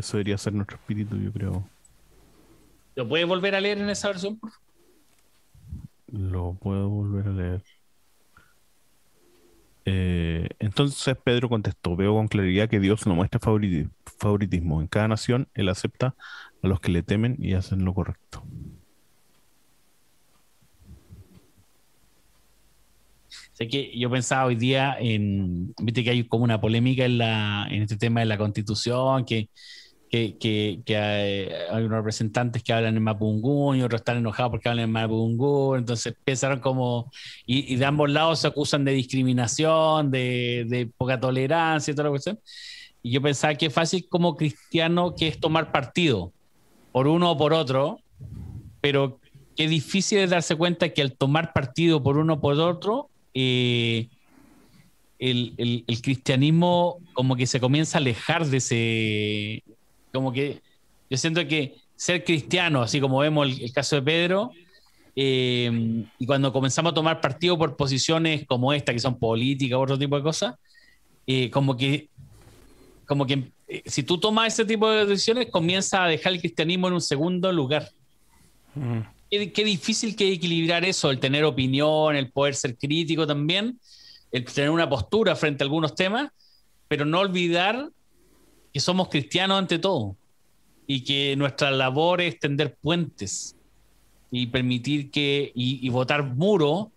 Eso debería ser nuestro espíritu, yo creo. ¿Lo puedes volver a leer en esa versión? por favor? Lo puedo volver a leer. Eh, entonces Pedro contestó, veo con claridad que Dios no muestra favoriti- favoritismo. En cada nación Él acepta a los que le temen y hacen lo correcto. Sé que yo pensaba hoy día en. Viste que hay como una polémica en, la, en este tema de la constitución, que, que, que, que hay, hay unos representantes que hablan en Mapungún y otros están enojados porque hablan en Mapungún. Entonces pensaron como. Y, y de ambos lados se acusan de discriminación, de, de poca tolerancia y toda la cuestión. Y yo pensaba que es fácil como cristiano que es tomar partido por uno o por otro, pero qué difícil es darse cuenta que al tomar partido por uno o por otro, eh, el, el- el cristianismo como que se comienza a alejar de ese, como que yo siento que ser cristiano, así como vemos el, el caso de Pedro, eh, y cuando comenzamos a tomar partido por posiciones como esta, que son políticas u otro tipo de cosas, eh, como que, como que eh, si tú tomas ese tipo de decisiones, comienza a dejar el cristianismo en un segundo lugar. Mm. Qué, qué difícil que equilibrar eso, el tener opinión, el poder ser crítico también, el tener una postura frente a algunos temas, pero no olvidar que somos cristianos ante todo y que nuestra labor es tender puentes y permitir que, y, y votar muros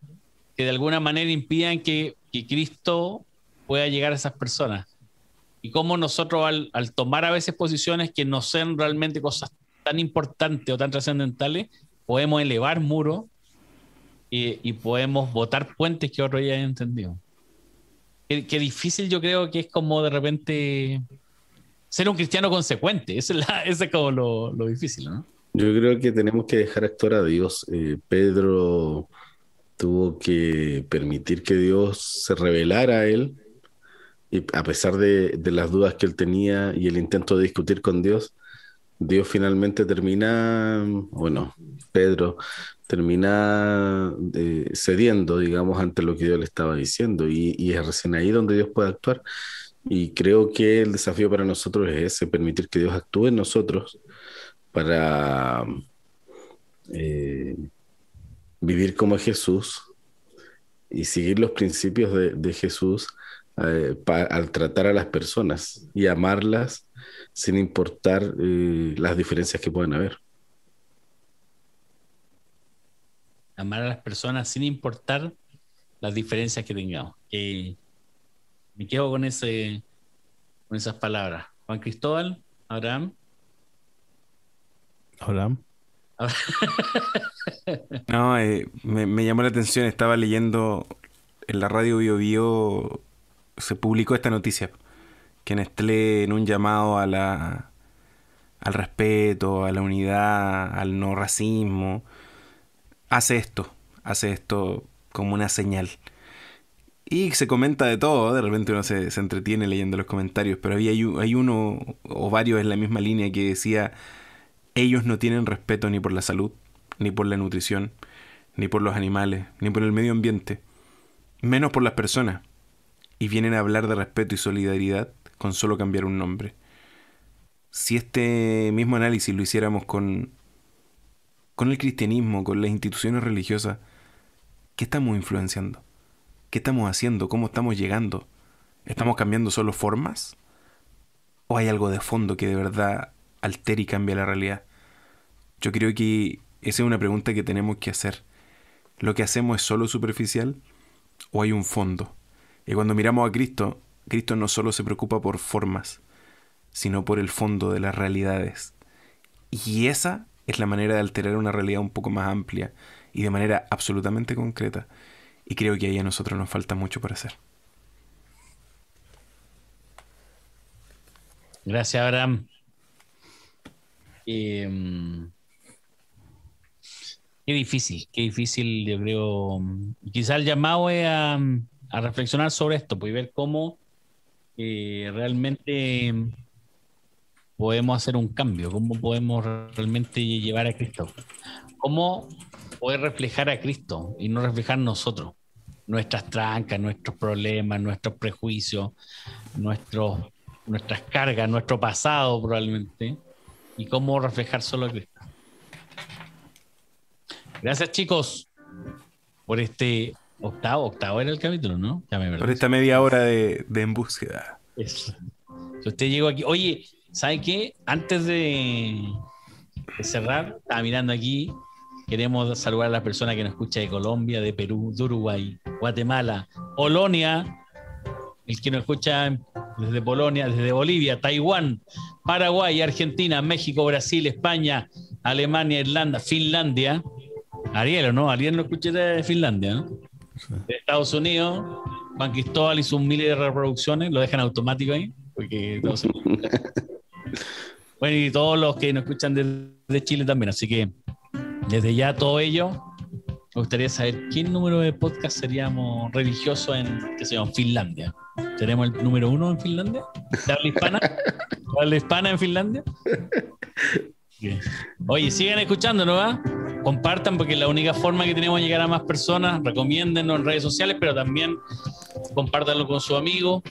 que de alguna manera impidan que, que Cristo pueda llegar a esas personas. Y cómo nosotros al, al tomar a veces posiciones que no sean realmente cosas tan importantes o tan trascendentales, podemos elevar muros y, y podemos votar puentes que otros ya hayan entendido. Qué, difícil yo creo que es como de repente ser un cristiano consecuente. Eso es, la- es como lo, lo difícil, ¿no? Yo creo que tenemos que dejar actuar a Dios. Eh, Pedro tuvo que permitir que Dios se revelara a él, y a pesar de, de las dudas que él tenía y el intento de discutir con Dios, Dios finalmente termina, bueno, Pedro termina eh, cediendo, digamos, ante lo que Dios le estaba diciendo, y, y es recién ahí donde Dios puede actuar. Y creo que el desafío para nosotros es ese, permitir que Dios actúe en nosotros para eh, vivir como Jesús y seguir los principios de, de Jesús eh, pa- al tratar a las personas y amarlas sin importar eh, las diferencias que puedan haber. Amar a las personas sin importar las diferencias que tengamos. Me quedo con, ese, con esas palabras. Juan Cristóbal, Abraham. Hola. No, eh, me, me llamó la atención, estaba leyendo en la radio Bio Bio, se publicó esta noticia, que Nestlé en un llamado a la, al respeto, a la unidad, al no racismo, hace esto, hace esto como una señal. Y se comenta de todo, de repente uno se, se entretiene leyendo los comentarios, pero había hay, uno o varios en la misma línea que decía, ellos no tienen respeto ni por la salud, ni por la nutrición, ni por los animales, ni por el medio ambiente, menos por las personas. Y vienen a hablar de respeto y solidaridad con solo cambiar un nombre. Si este mismo análisis lo hiciéramos con, con el cristianismo, con las instituciones religiosas, ¿qué estamos influenciando? ¿Qué estamos haciendo? ¿Cómo estamos llegando? ¿Estamos cambiando solo formas? ¿O hay algo de fondo que de verdad altera y cambia la realidad? Yo creo que esa es una pregunta que tenemos que hacer. ¿Lo que hacemos es solo superficial o hay un fondo? Y cuando miramos a Cristo, Cristo no solo se preocupa por formas, sino por el fondo de las realidades. Y esa es la manera de alterar una realidad un poco más amplia y de manera absolutamente concreta. Y creo que ahí a nosotros nos falta mucho por hacer. Gracias, Abraham. Eh, qué difícil, qué difícil, yo creo. Quizá el llamado es a, a reflexionar sobre esto, pues, y ver cómo eh, realmente podemos hacer un cambio, cómo podemos realmente llevar a Cristo, cómo poder reflejar a Cristo y no reflejar nosotros, nuestras trancas, nuestros problemas, nuestros prejuicios, nuestros, nuestras cargas, nuestro pasado probablemente, y cómo reflejar solo a Cristo. Gracias chicos por este octavo, octavo era el capítulo, ¿no? Ya me. Por esta media hora de, de en búsqueda. Eso. Si usted llegó aquí, oye, ¿sabe qué? Antes de, de cerrar, estaba mirando aquí, queremos saludar a las personas que nos escuchan de Colombia, de Perú, de Uruguay, Guatemala, Polonia, el que nos escucha desde Polonia, desde Bolivia, Taiwán, Paraguay, Argentina, México, Brasil, España, Alemania, Irlanda, Finlandia. Ariel, ¿o no? Ariel no escuché de Finlandia, ¿no? De Estados Unidos, Juan Cristóbal hizo un miles de reproducciones, lo dejan automático ahí, porque todos Bueno, y todos los que nos escuchan desde Chile también, así que desde ya todo ello, me gustaría saber qué número de podcast seríamos religiosos en, Finlandia. ¿Seremos el número uno en Finlandia? ¿De hispana? ¿De hispana en Finlandia? Oye, sigan escuchándonos, ¿va? Compartan porque es la única forma que tenemos de llegar a más personas. Recomiéndennos en redes sociales, pero también compártanlo con sus amigos.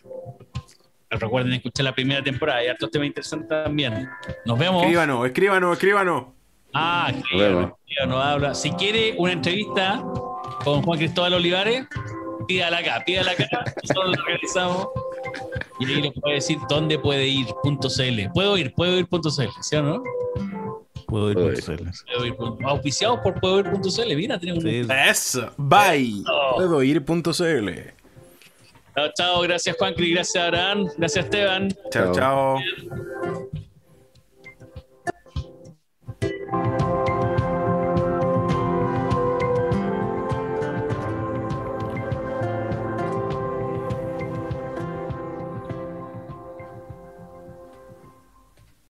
Recuerden escuchar la primera temporada, hay hartos temas interesantes también. Nos vemos. Escríbanos, escríbanos, escríbanos. Ah, escríbanos, escríbanos, habla. Si quiere una entrevista con Juan Cristóbal Olivares, pídala acá, pídala acá, nosotros lo realizamos. Y ahí les puede decir dónde puede ir.cl. Puedo ir, puedo ir.cl, ¿sí o no? Puedo ir Puedo por ir. Puedo ir. punto- Auspiciados por puedo ir.cl. Mira, tenemos un. Sí, Eso. Bye. Oh. Puedo ir.cl. Chao, chao. Gracias, Juan Cris. Gracias, Abraham. Gracias, Esteban. Chao, Chao. chao.